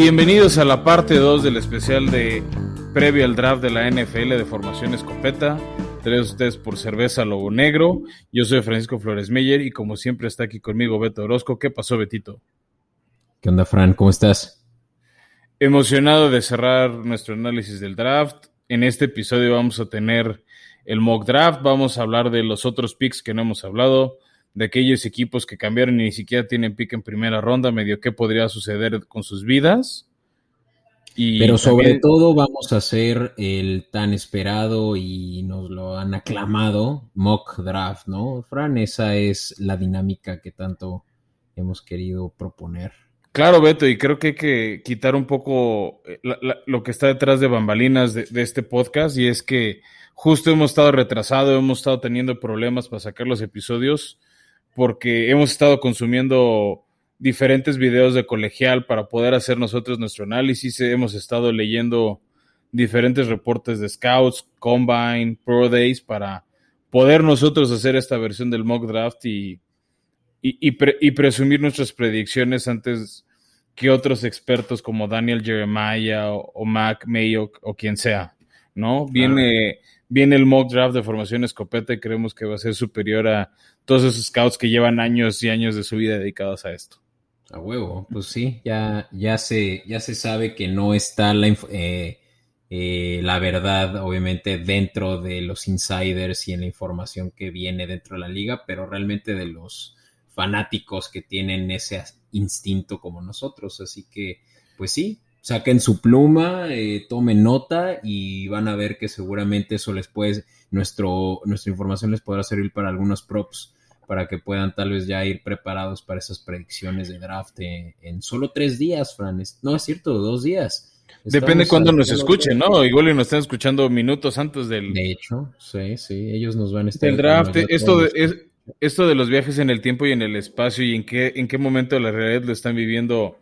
Bienvenidos a la parte 2 del especial de previo al draft de la NFL de Formación Escopeta. Tres ustedes por Cerveza Lobo Negro. Yo soy Francisco Flores Meyer y como siempre está aquí conmigo Beto Orozco. ¿Qué pasó, Betito? ¿Qué onda, Fran? ¿Cómo estás? Emocionado de cerrar nuestro análisis del draft. En este episodio vamos a tener el mock draft, vamos a hablar de los otros picks que no hemos hablado, de aquellos equipos que cambiaron y ni siquiera tienen pick en primera ronda, medio qué podría suceder con sus vidas. Y Pero sobre todo vamos a hacer el tan esperado y nos lo han aclamado mock draft, ¿no? Fran, esa es la dinámica que tanto hemos querido proponer. Claro, Beto, y creo que hay que quitar un poco eh, lo que está detrás de bambalinas de, de, este podcast, y es que justo hemos estado retrasados, hemos estado teniendo problemas para sacar los episodios, porque hemos estado consumiendo diferentes videos de colegial para poder hacer nosotros nuestro análisis, hemos estado leyendo diferentes reportes de scouts, combine, pro days, para poder nosotros hacer esta versión del mock draft y y, presumir nuestras predicciones antes que otros expertos como Daniel Jeremiah o, Mac Mayo o quien sea, ¿no? Viene, viene el mock draft de formación escopeta y creemos que va a ser superior a todos esos scouts que llevan años y años de su vida dedicados a esto. A huevo, pues sí, ya, ya, se, ya se sabe que no está la, eh, eh, la verdad, obviamente, dentro de los insiders y en la información que viene dentro de la liga, pero realmente de los fanáticos que tienen ese instinto como nosotros. Así que, pues sí, saquen su pluma, eh, tomen nota y van a ver que seguramente eso les puede, nuestro, nuestra información les podrá servir para algunos props para que puedan tal vez ya ir preparados para esas predicciones de draft en, solo tres días, Fran. No es cierto, dos días. Depende cuándo nos escuchen, ¿no? Igual nos están escuchando minutos antes del... De hecho, sí, sí, ellos nos van a estar... El draft, esto es, esto de los viajes en el tiempo y en el espacio y en qué, en qué momento de la realidad lo están viviendo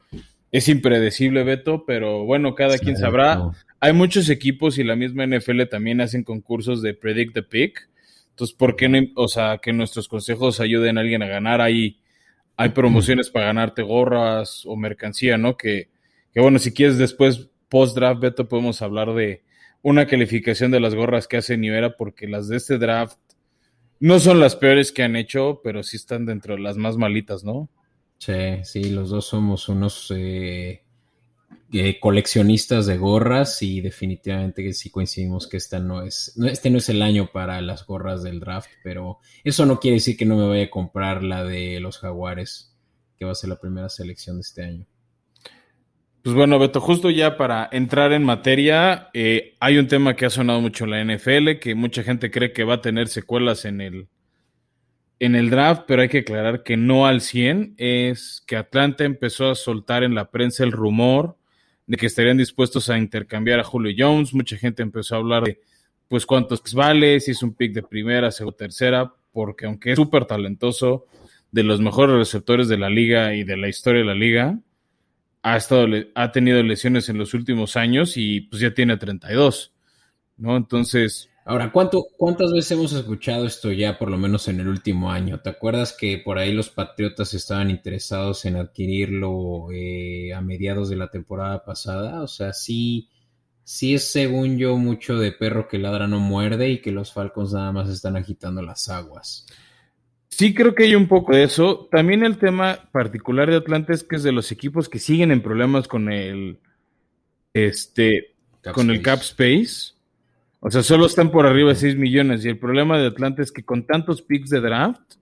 es impredecible, Beto, pero bueno, cada quien sabrá. Hay muchos equipos y la misma NFL también hacen concursos de Predict the Pick. Entonces, ¿por qué no? O sea, que nuestros consejos ayuden a alguien a ganar. Hay, hay promociones para ganarte gorras o mercancía, ¿no? Que, que bueno, si quieres después, post-draft, Beto, podemos hablar de una calificación de las gorras que hace Nivera, porque las de este draft no son las peores que han hecho, pero sí están dentro de las más malitas, ¿no? Sí, sí, los dos somos unos eh, eh, coleccionistas de gorras y definitivamente que sí coincidimos que esta no es, este no es el año para las gorras del draft, pero eso no quiere decir que no me vaya a comprar la de los jaguares, que va a ser la primera selección de este año. Pues bueno, Beto, justo ya para entrar en materia, eh, hay un tema que ha sonado mucho en la NFL, que mucha gente cree que va a tener secuelas en el, en el draft, pero hay que aclarar que no al 100, es que Atlanta empezó a soltar en la prensa el rumor de que estarían dispuestos a intercambiar a Julio Jones, mucha gente empezó a hablar de pues cuántos vale, si es un pick de primera, segunda, tercera, porque aunque es súper talentoso, de los mejores receptores de la liga y de la historia de la liga, ha, estado, ha tenido lesiones en los últimos años y pues ya tiene 32, ¿no? Entonces... Ahora, ¿cuánto, ¿cuántas veces hemos escuchado esto ya, por lo menos en el último año? ¿Te acuerdas que por ahí los Patriotas estaban interesados en adquirirlo eh, a mediados de la temporada pasada? O sea, sí, sí es según yo mucho de perro que ladra no muerde y que los Falcons nada más están agitando las aguas. Sí, creo que hay un poco de eso. También el tema particular de Atlanta es que es de los equipos que siguen en problemas con el este con el cap space. O sea, solo están por arriba de 6 millones. Y el problema de Atlanta es que con tantos picks de draft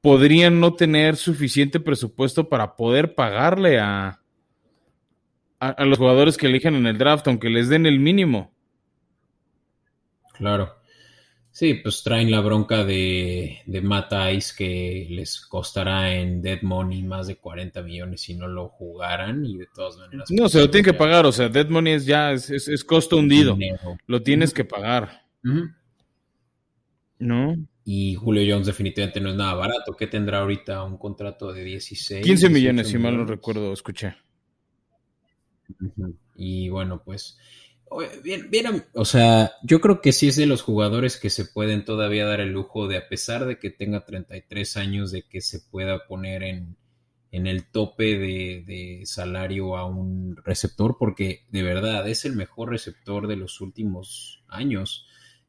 podrían no tener suficiente presupuesto para poder pagarle a, a los jugadores que elijan en el draft, aunque les den el mínimo. Claro. Sí, pues traen la bronca de, de Matt Ice que les costará en Dead Money más de 40 millones si no lo jugaran y de todas maneras. No, se lo tienen que pagar, o sea, Dead Money es ya, es, es, costo hundido. Lo tienes que pagar. ¿No? Y Julio Jones definitivamente no es nada barato. ¿Qué tendrá ahorita un contrato de 16? 15 millones, si mal no recuerdo, escuché. Y bueno, pues Bien, bien, o sea, yo creo que sí es de los jugadores que se pueden todavía dar el lujo de, a pesar de que tenga 33 años, de que se pueda poner en, en el tope de, salario a un receptor, porque de verdad es el mejor receptor de los últimos años.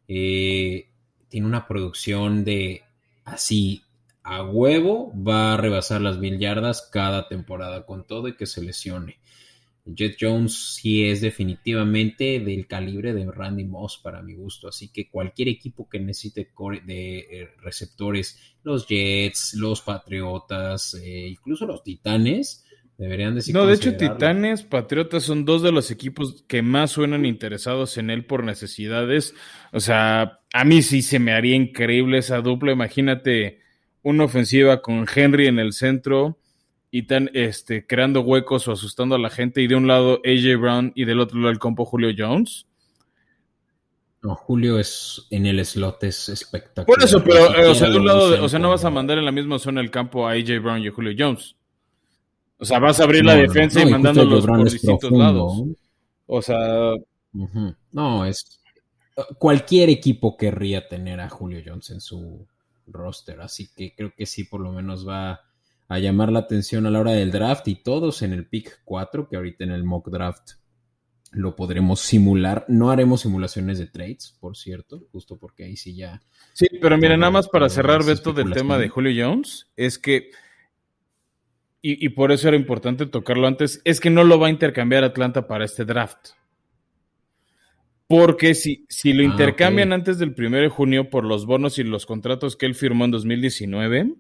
Eh, tiene una producción de así a huevo, va a rebasar las mil yardas cada temporada con todo y que se lesione. Jet Jones sí es definitivamente del calibre de Randy Moss para mi gusto, así que cualquier equipo que necesite de eh, receptores, los Jets, los Patriotas, eh, incluso los Titanes, deberían decir. No, de hecho, Titanes, Patriotas son dos de los equipos que más suenan interesados en él por necesidades. O sea, a mí sí se me haría increíble esa dupla. Imagínate una ofensiva con Henry en el centro y están este, creando huecos o asustando a la gente, y de un lado AJ Brown y del otro lado el compo Julio Jones. No, Julio es en el slot es espectacular. Por eso, pero eh, o sea, de un lado, o sea, no vas a mandar en la misma zona el campo a AJ Brown y a Julio Jones. O sea, vas a abrir la defensa y mandándolos por distintos lados. O sea, no, es cualquier equipo querría tener a Julio Jones en su roster, así que creo que sí, por lo menos va a llamar la atención a la hora del draft y todos en el pick 4, que ahorita en el mock draft lo podremos simular. No haremos simulaciones de trades, por cierto, justo porque ahí sí ya. Sí, pero mira, nada más para cerrar, Beto, del tema de Julio Jones, es que, y, y, por eso era importante tocarlo antes, es que no lo va a intercambiar Atlanta para este draft. Porque si, si lo ah, intercambian antes del 1 de junio por los bonos y los contratos que él firmó en 2019,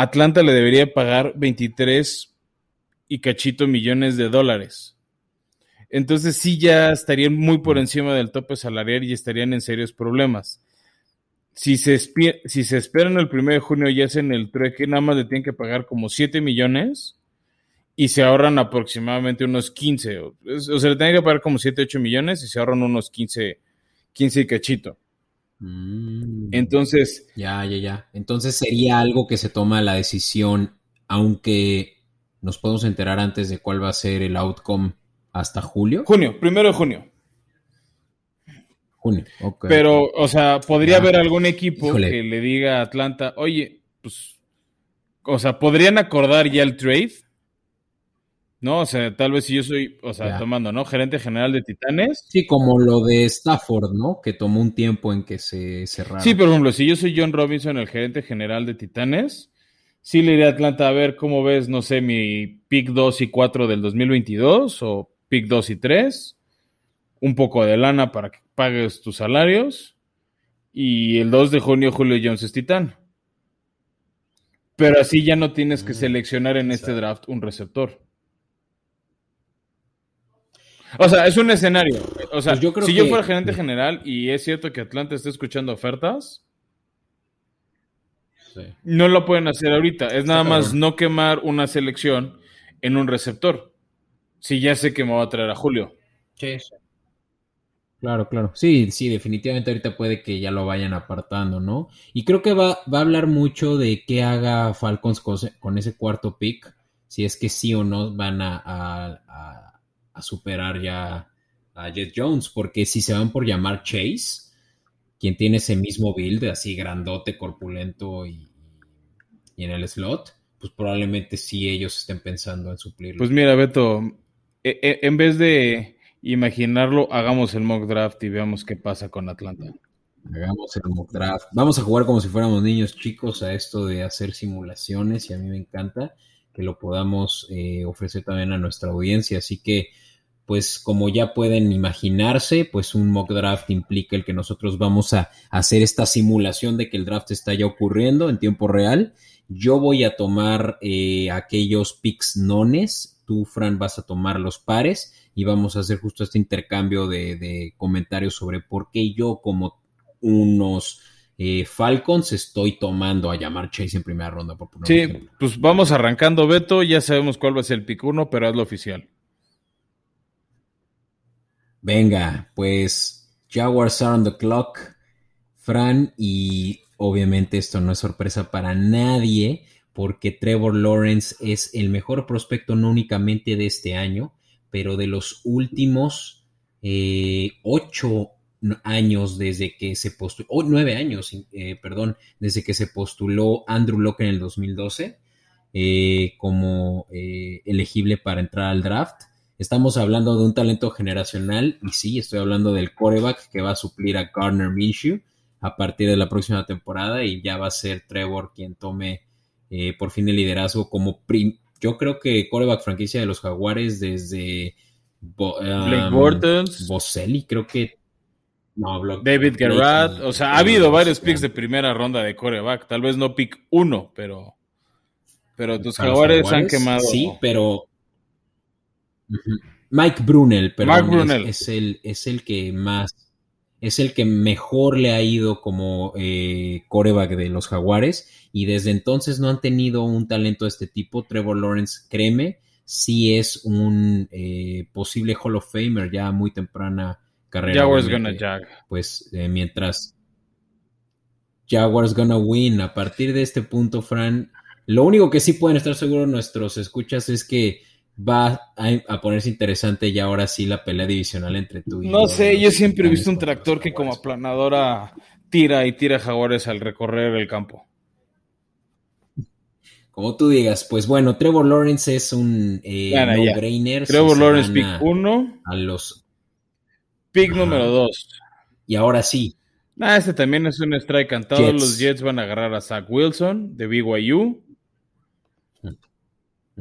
Atlanta le debería pagar 23 y cachito millones de dólares. Entonces sí ya estarían muy por encima del tope salarial y estarían en serios problemas. Si se, esperan el 1 de junio y hacen el trueque, nada más le tienen que pagar como 7 millones y se ahorran aproximadamente unos 15. O, sea, le tienen que pagar como 7, 8 millones y se ahorran unos 15, 15 y cachito. Mm. Entonces. Ya, ya, ya. Entonces sería algo que se toma la decisión, aunque nos podemos enterar antes de cuál va a ser el outcome hasta julio. Junio, primero de junio. Junio, Pero, o sea, podría haber algún equipo que le diga a Atlanta, oye, pues, o sea, podrían acordar ya el trade no, o sea, tal vez si yo soy, o sea, tomando, ¿no? Gerente general de Titanes. Sí, como lo de Stafford, ¿no? Que tomó un tiempo en que se cerrara. Sí, por ejemplo, si yo soy John Robinson, el gerente general de Titanes, sí le iré a Atlanta a ver cómo ves, no sé, mi pick 2 y 4 del 2022 o pick 2 y 3, un poco de lana para que pagues tus salarios y el 2 de junio Julio Jones es Titán. Pero así ya no tienes que mm, seleccionar en este draft un receptor. O sea, es un escenario. O sea, pues si yo fuera gerente general y es cierto que Atlanta está escuchando ofertas, no lo pueden hacer ahorita. Es nada más no quemar una selección en un receptor. Si ya sé que me va a traer a Julio. Sí, Claro, claro. Sí, sí, definitivamente ahorita puede que ya lo vayan apartando, ¿no? Y creo que va, va a hablar mucho de qué haga Falcons con, ese cuarto pick, si es que sí o no van a a superar ya a Jet Jones, porque si se van por llamar Chase, quien tiene ese mismo build, así grandote, corpulento y, en el slot, pues probablemente sí ellos estén pensando en suplirlo. Pues mira, Beto, e, e, en vez de imaginarlo, hagamos el mock draft y veamos qué pasa con Atlanta. Hagamos el mock draft. Vamos a jugar como si fuéramos niños chicos a esto de hacer simulaciones y a mí me encanta que lo podamos eh, ofrecer también a nuestra audiencia. Así que pues como ya pueden imaginarse, pues un mock draft implica el que nosotros vamos a hacer esta simulación de que el draft está ya ocurriendo en tiempo real. Yo voy a tomar eh, aquellos picks nones, tú, Fran, vas a tomar los pares y vamos a hacer justo este intercambio de, comentarios sobre por qué yo como unos eh, Falcons estoy tomando a llamar Chase en primera ronda. Por sí, pues vamos arrancando, Beto, ya sabemos cuál va a ser el pick uno, pero hazlo oficial. Venga, pues Jaguars are on the clock, Fran, y obviamente esto no es sorpresa para nadie, porque Trevor Lawrence es el mejor prospecto no únicamente de este año, pero de los últimos eh, ocho años desde que se postuló, nueve años, eh, perdón, desde que se postuló Andrew Locke en el 2012. eh, como eh, elegible para entrar al draft. Estamos hablando de un talento generacional y sí, estoy hablando del coreback que va a suplir a Gardner Minshew a partir de la próxima temporada y ya va a ser Trevor quien tome eh, por fin el liderazgo como yo creo que coreback franquicia de los Jaguares desde Blake Bortles, Boselli, creo que no, David Garrett, o sea, ha habido varios picks de primera ronda de coreback, tal vez no pick uno, pero pero tus jaguares, han quemado. Sí, pero Mike Brunel, pero Es, el, es el que más es el que mejor le ha ido como eh, coreback de los jaguares y desde entonces no han tenido un talento de este tipo. Trevor Lawrence, créeme, sí es un eh, posible Hall of Famer ya muy temprana carrera. Jaguars gonna jag. Pues eh, mientras Jaguars gonna win. A partir de este punto, Fran, lo único que sí pueden estar seguros nuestros escuchas es que va a, ponerse interesante ya ahora sí la pelea divisional entre tú y No sé, yo siempre he visto un tractor que como aplanadora tira y tira jaguares al recorrer el campo. Como tú digas, pues bueno, Trevor Lawrence es un eh, no-brainer. Trevor Lawrence pick 1. A los Pick número 2. Y ahora sí. Ah, este también es un strike cantado. Los Jets van a agarrar a Zach Wilson de BYU.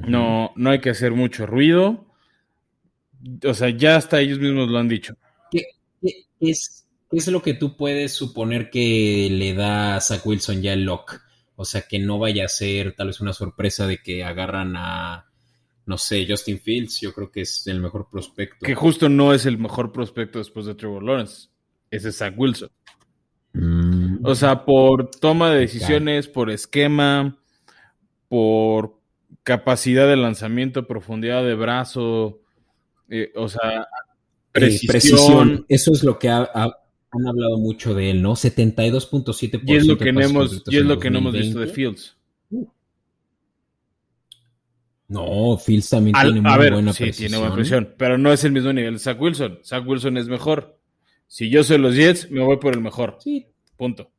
No, no hay que hacer mucho ruido. O sea, ya hasta ellos mismos lo han dicho. ¿Qué, es, es, lo que tú puedes suponer que le da a Zach Wilson ya el lock? O sea, que no vaya a ser tal vez una sorpresa de que agarran a no sé, Justin Fields, yo creo que es el mejor prospecto. Que justo no es el mejor prospecto después de Trevor Lawrence. Ese es Zach Wilson. Mm. O sea, por toma de decisiones, por esquema, por capacidad de lanzamiento, profundidad de brazo, eh, o sea, precisión. Eso es lo que han hablado mucho de él, ¿no? 72.7%. Y es lo que, hemos, y es lo que no hemos visto de Fields. No, Fields también tiene muy buena sí, tiene buena presión, pero no es el mismo nivel de Zach Wilson. Zach Wilson es mejor. Si yo soy los Jets, me voy por el mejor. Sí. Punto.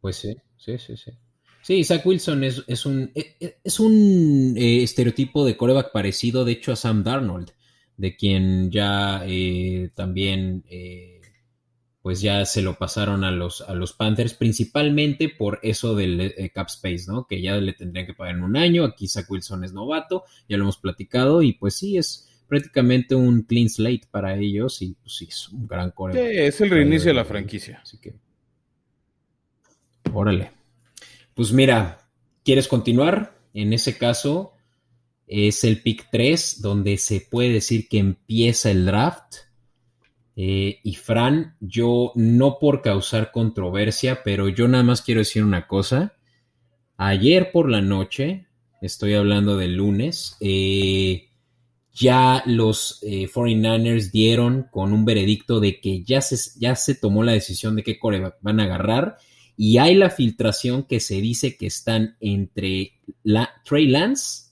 Pues sí, sí, sí, sí. Sí, Zach Wilson es, es un, e, e, es un eh, estereotipo de coreback parecido, de hecho, a Sam Darnold, de quien ya eh, también eh, pues ya se lo pasaron a los, a los Panthers, principalmente por eso del eh, cap space, ¿no? Que ya le tendrían que pagar en un año. Aquí Zach Wilson es novato, ya lo hemos platicado, y pues sí, es prácticamente un clean slate para ellos, y pues sí, es un gran core. Sí, es el reinicio de la franquicia. Así que. Órale. Pues mira, ¿quieres continuar? En ese caso, es el pick 3, donde se puede decir que empieza el draft eh, y Fran, yo no por causar controversia, pero yo nada más quiero decir una cosa. Ayer por la noche, estoy hablando del lunes, eh, ya los 49ers eh, dieron con un veredicto de que ya se, ya se tomó la decisión de qué core van a agarrar y hay la filtración que se dice que están entre la, Trey Lance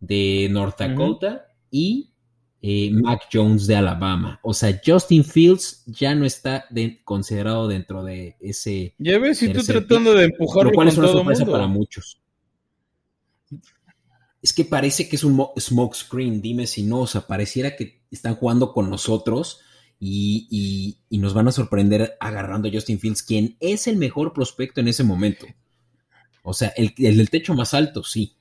de North Dakota y eh, Mac Jones de Alabama. O sea, Justin Fields ya no está considerado dentro de ese. Ya ves, si tú tratando de empujarlo. Lo cual es una sorpresa para muchos. Es que parece que es un smoke screen, dime si no. O sea, pareciera que están jugando con nosotros y, nos van a sorprender agarrando a Justin Fields, quien es el mejor prospecto en ese momento. O sea, el, el del techo más alto, sí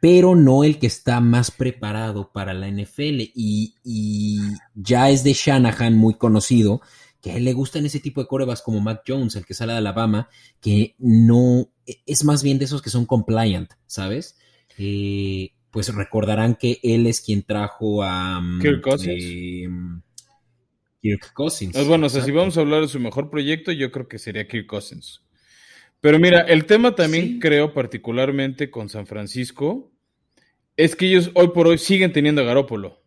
pero no el que está más preparado para la NFL. Y, ya es de Shanahan muy conocido, que a él le gustan ese tipo de corebas como Mac Jones, el que sale de Alabama, que no es más bien de esos que son compliant, ¿sabes? Eh, pues recordarán que él es quien trajo a mm, Kirk Cousins. Eh, Kirk Cousins. Pues bueno, o sea, si vamos a hablar de su mejor proyecto, yo creo que sería Kirk Cousins. Pero mira, el tema también creo particularmente con San Francisco es que ellos hoy por hoy siguen teniendo a Garópolo.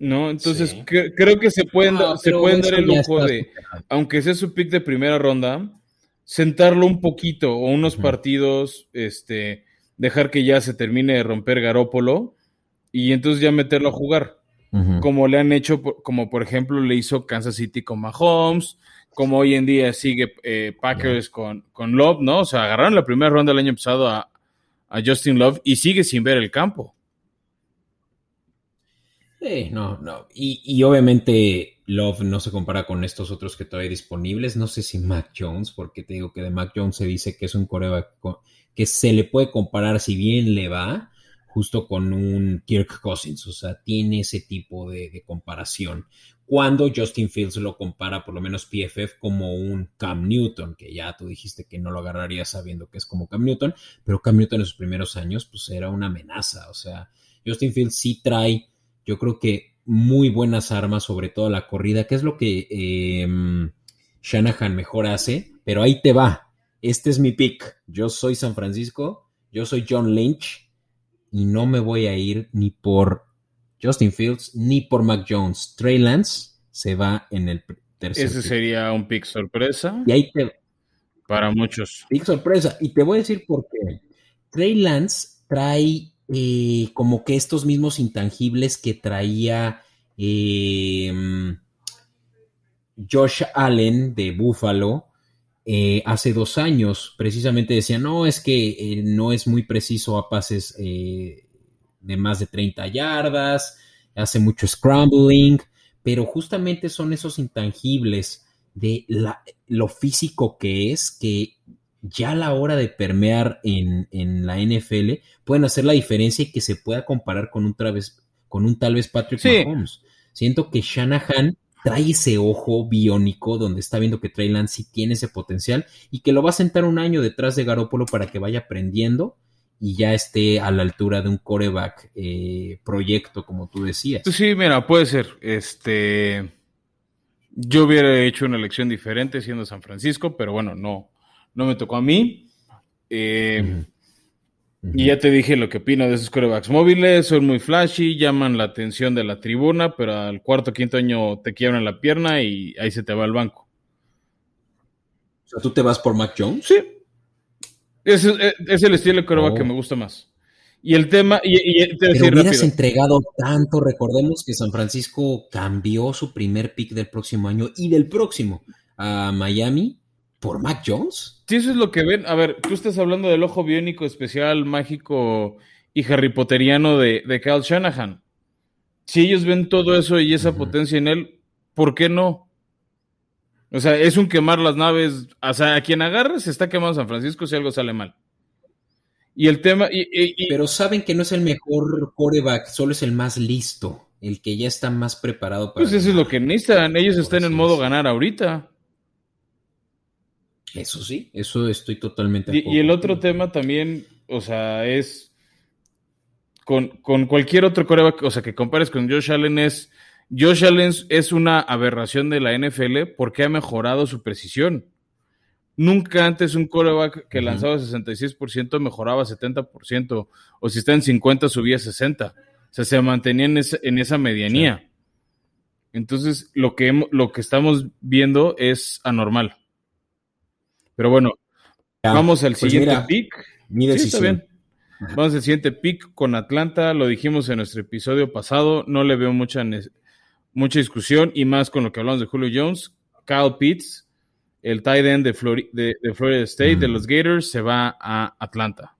¿No? Entonces creo que se pueden, se pueden dar el lujo de, aunque sea su pick de primera ronda, sentarlo un poquito o unos partidos, este, dejar que ya se termine de romper Garópolo y entonces ya meterlo a jugar. Como le han hecho, como por ejemplo le hizo Kansas City con Mahomes, como hoy en día sigue eh, Packers con, con Love, ¿no? O sea, agarraron la primera ronda del año pasado a, a Justin Love y sigue sin ver el campo. Sí, no, no. Y, y, obviamente Love no se compara con estos otros que todavía hay disponibles. No sé si Mac Jones, porque te digo que de Mac Jones se dice que es un coreback que se le puede comparar si bien le va, justo con un Kirk Cousins. O sea, tiene ese tipo de, comparación cuando Justin Fields lo compara, por lo menos PFF, como un Cam Newton, que ya tú dijiste que no lo agarrarías sabiendo que es como Cam Newton, pero Cam Newton en sus primeros años, pues era una amenaza. O sea, Justin Fields sí trae, yo creo que muy buenas armas, sobre todo la corrida, que es lo que eh, Shanahan mejor hace, pero ahí te va. Este es mi pick. Yo soy San Francisco, yo soy John Lynch y no me voy a ir ni por Justin Fields ni por Mac Jones. Trey Lance se va en el tercer. Ese sería un pick sorpresa. Y ahí te. Para muchos. Pick sorpresa. Y te voy a decir por qué. Trey Lance trae eh, como que estos mismos intangibles que traía em, Josh Allen de Buffalo. Eh, hace dos años, precisamente decía, no, es que eh, no es muy preciso a pases de más de 30 yardas, hace mucho scrambling, pero justamente son esos intangibles de la, lo físico que es que ya a la hora de permear en, la NFL pueden hacer la diferencia y que se pueda comparar con un, con un tal vez Patrick Mahomes. Siento que Shanahan trae ese ojo biónico donde está viendo que Trey Lance sí tiene ese potencial y que lo va a sentar un año detrás de Garópolo para que vaya aprendiendo y ya esté a la altura de un coreback eh, proyecto, como tú decías. Sí, mira, puede ser. Este, yo hubiera hecho una elección diferente siendo San Francisco, pero bueno, no, no me tocó a mí. Eh, y ya te dije lo que opino de esos corebacks móviles, son muy flashy, llaman la atención de la tribuna, pero al cuarto quinto año te quiebran la pierna y ahí se te va el banco. O sea, ¿tú te vas por Mac Jones? Sí, es, el estilo de coreback que oh. me gusta más. Y el tema, y, te Pero hubieras entregado tanto, recordemos que San Francisco cambió su primer pick del próximo año y del próximo a Miami por Mac Jones. Sí, eso es lo que ven. A ver, tú estás hablando del ojo biónico especial, mágico y Harry Potteriano de, de Kyle Shanahan. Si ellos ven todo eso y esa potencia en él, ¿por qué no? O sea, es un quemar las naves. O sea, a quien agarre se está quemando San Francisco si algo sale mal. Y el tema. Y, Pero saben que no es el mejor coreback, solo es el más listo, el que ya está más preparado para. Pues eso es lo que necesitan. Ellos están en modo ganar ahorita. Eso sí, eso estoy totalmente. De y, y, el otro tema también, o sea, es. Con, con cualquier otro coreback, o sea, que compares con Josh Allen es Josh Allen es una aberración de la NFL porque ha mejorado su precisión. Nunca antes un coreback que lanzaba 66% mejoraba 70%, o si está en 50 subía 60%. O sea, se mantenía en esa, medianía. Entonces, lo que, lo que estamos viendo es anormal. Pero bueno, vamos al pues siguiente pick. Mi decisión. Vamos al siguiente pick con Atlanta. Lo dijimos en nuestro episodio pasado. No le veo mucha mucha discusión y más con lo que hablamos de Julio Jones. Kyle Pitts, el tight end de, Florida State, de los Gators, se va a Atlanta.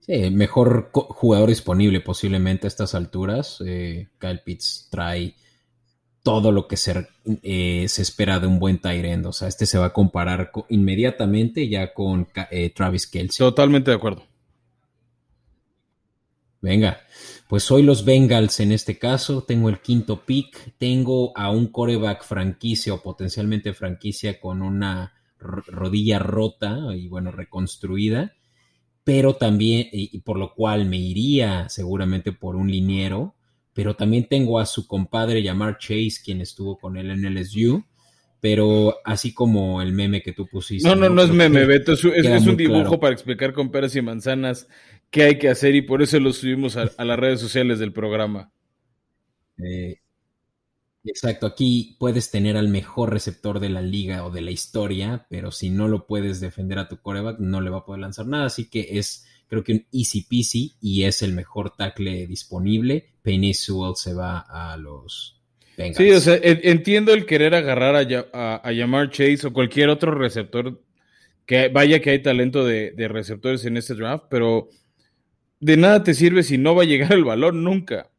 Sí, mejor jugador disponible posiblemente a estas alturas. Eh, Kyle Pitts trae todo lo que se, eh, se, espera de un buen tight end. O sea, este se va a comparar inmediatamente ya con eh, Travis Kelsey. Totalmente de acuerdo. Venga, pues hoy los Bengals en este caso, tengo el quinto pick, tengo a un coreback franquicia o potencialmente franquicia con una rodilla rota y bueno, reconstruida, pero también, y, por lo cual me iría seguramente por un liniero, pero también tengo a su compadre llamar Chase, quien estuvo con él en LSU, pero así como el meme que tú pusiste. No, no, no, es meme, Beto, es, un dibujo para explicar con peras y manzanas qué hay que hacer y por eso lo subimos a, las redes sociales del programa. Eh, exacto, aquí puedes tener al mejor receptor de la liga o de la historia, pero si no lo puedes defender a tu coreback, no le va a poder lanzar nada, así que es creo que un easy peasy y es el mejor tackle disponible. Sewell se va a los Sí, o sea, entiendo el querer agarrar a, a, llamar Chase o cualquier otro receptor, que vaya que hay talento de, receptores en este draft, pero de nada te sirve si no va a llegar el valor nunca.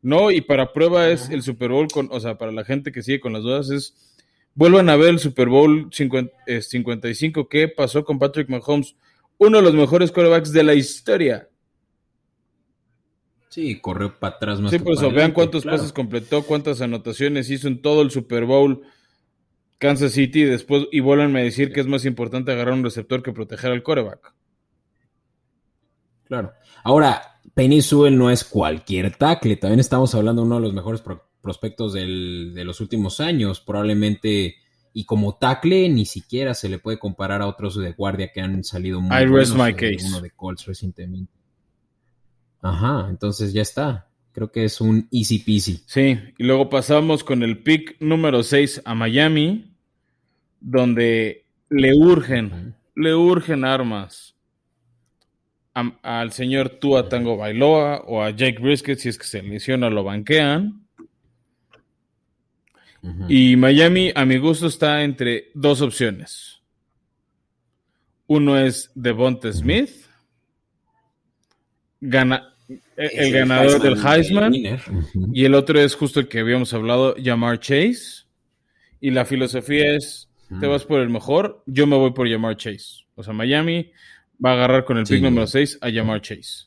No, y para prueba es el Super Bowl, con, o sea, para la gente que sigue con las dudas, es vuelvan a ver el Super Bowl 55, ¿qué pasó con Patrick Mahomes? Uno de los mejores quarterbacks de la historia. Sí, corrió para atrás más. Sí, pues vean cuántos pases completó, cuántas anotaciones hizo en todo el Super Bowl Kansas City después y vuelvan a decir que es más importante agarrar un receptor que proteger al coreback. Claro. Ahora, Penny Sewell no es cualquier tackle. También estamos hablando de uno de los mejores prospectos de los últimos años. Probablemente, y como tackle, ni siquiera se le puede comparar a otros de guardia que han salido muy I buenos. My case. Uno de Colts recientemente. Ajá, entonces ya está. Creo que es un easy peasy. Sí, y luego pasamos con el pick número 6 a Miami, donde le urgen, le urgen armas al señor Tua Tango Bailoa o a Jake Brisket, si es que se lesiona, lo banquean. Y Miami, a mi gusto, está entre dos opciones. Uno es Devonta Smith, gana, el, ganador del Heisman, y el otro es justo el que habíamos hablado, Jamar Chase. Y la filosofía es, te vas por el mejor, yo me voy por Jamar Chase. O sea, Miami va a agarrar con el pick número 6 a Jamar Chase.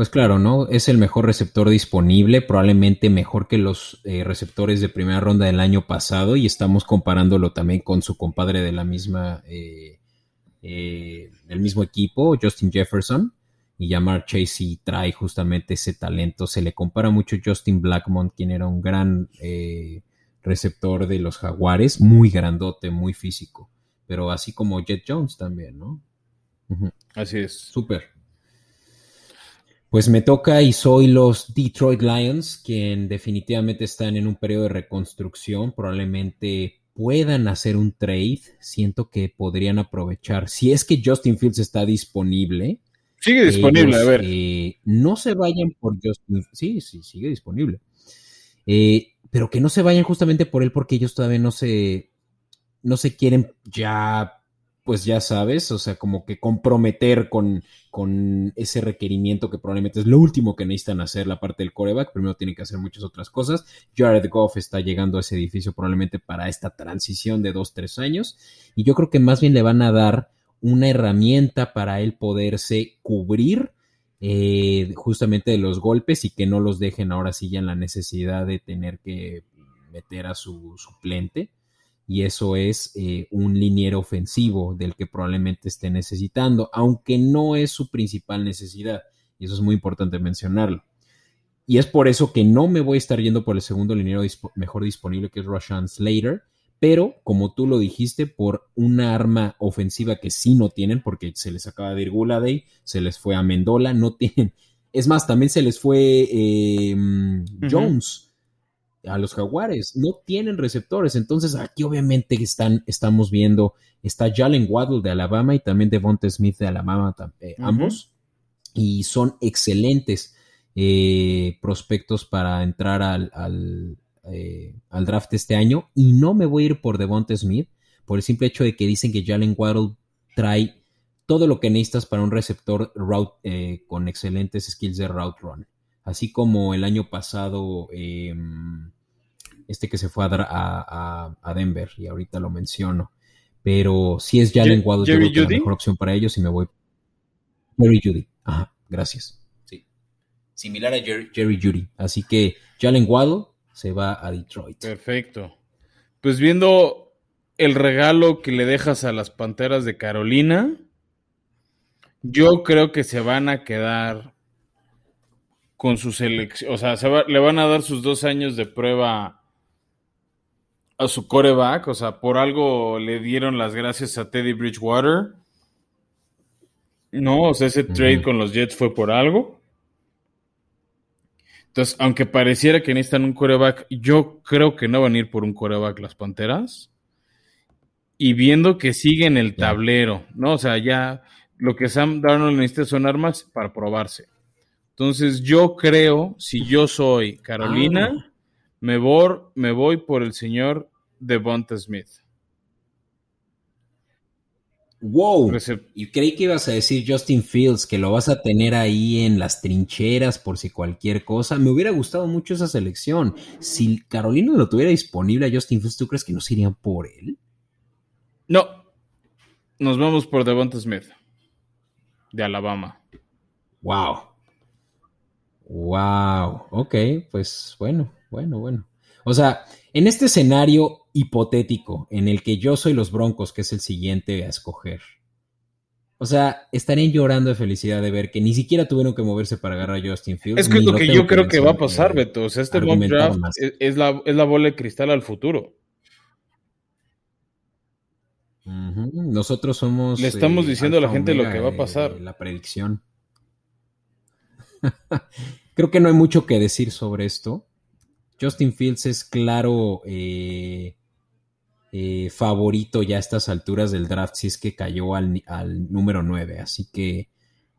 Pues claro, ¿no? Es el mejor receptor disponible, probablemente mejor que los eh, receptores de primera ronda del año pasado y estamos comparándolo también con su compadre de la misma, eh, eh, del mismo equipo, Justin Jefferson, y Jamar Chase y trae justamente ese talento. Se le compara mucho a Justin Blackmon, quien era un gran receptor de los jaguares, muy grandote, muy físico pero así como Jet Jones también, ¿no? Así es. Súper. Pues me toca y soy los Detroit Lions, quien definitivamente están en un periodo de reconstrucción, probablemente puedan hacer un trade, siento que podrían aprovechar, si es que Justin Fields está disponible. Sigue disponible, a ver. Eh, no se vayan por Justin, sí, sí, sigue disponible. Eh, pero que no se vayan justamente por él porque ellos todavía no se, no se quieren ya, pues ya sabes, o sea, como que comprometer con, con ese requerimiento que probablemente es lo último que necesitan hacer la parte del coreback. Primero tienen que hacer muchas otras cosas. Jared Goff está llegando a ese edificio probablemente para esta transición de dos, tres años. Y yo creo que más bien le van a dar una herramienta para él poderse cubrir eh, justamente de los golpes y que no los dejen ahora sí ya en la necesidad de tener que meter a su suplente y eso es eh, un liniero ofensivo del que probablemente esté necesitando, aunque no es su principal necesidad, y eso es muy importante mencionarlo. Y es por eso que no me voy a estar yendo por el segundo liniero mejor disponible, que es Rashan Slater, pero como tú lo dijiste, por una arma ofensiva que sí no tienen, porque se les acaba de ir Guladay, se les fue a Mendola, no tienen. Es más, también se les fue eh, Jones a los jaguares. No tienen receptores. Entonces aquí obviamente están, estamos viendo, está Jalen Waddle de Alabama y también Devonta Smith de Alabama, eh, ambos. Y son excelentes eh, prospectos para entrar al, eh, al, draft este año. Y no me voy a ir por Devonta Smith por el simple hecho de que dicen que Jalen Waddle trae todo lo que necesitas para un receptor route, con excelentes skills de route run así como el año pasado em, este que se fue a, Denver y ahorita lo menciono. Pero si es Jalen Waddle, yo creo que la mejor opción para ellos y me voy. Jerry Judy. Ajá, gracias. Sí. Similar a Jerry, Judy. Así que Jalen Waddle se va a Detroit. Perfecto. Pues viendo el regalo que le dejas a las Panteras de Carolina, yo creo que se van a quedar con su selección, o sea, le van a dar sus dos años de prueba a su coreback, o sea, por algo le dieron las gracias a Teddy Bridgewater. No, o sea, ese trade con los Jets fue por algo. Entonces, aunque pareciera que necesitan un coreback, yo creo que no van a ir por un coreback las Panteras. Y viendo que siguen el tablero, ¿no? O sea, ya lo que Sam Darnold necesita son armas para probarse. Entonces yo creo, si yo soy Carolina, Ah. me, voy, me voy por el señor Devonta Smith. Wow. Y creí que ibas a decir Justin Fields, que lo vas a tener ahí en las trincheras por si cualquier cosa. Me hubiera gustado mucho esa selección. Si Carolina lo tuviera disponible a Justin Fields, ¿tú crees que no se irían por él? No, nos vamos por Devonta Smith, de Alabama. Wow. Wow. Ok, pues bueno, bueno, bueno. O sea, en este escenario hipotético en el que yo soy los Broncos, que es el siguiente a escoger. O sea, estarían llorando de felicidad de ver que ni siquiera tuvieron que moverse para agarrar a Justin Fields. Es que es lo que yo creo que va a pasar, eh, Beto. O sea, este mock draft más. es, es la, es la bola de cristal al futuro. Nosotros somos. Le estamos diciendo a la gente lo que va a pasar. de la predicción. Creo que no hay mucho que decir sobre esto. Justin Fields es claro eh, eh, favorito ya a estas alturas del draft, si es que cayó al, al número 9. Así que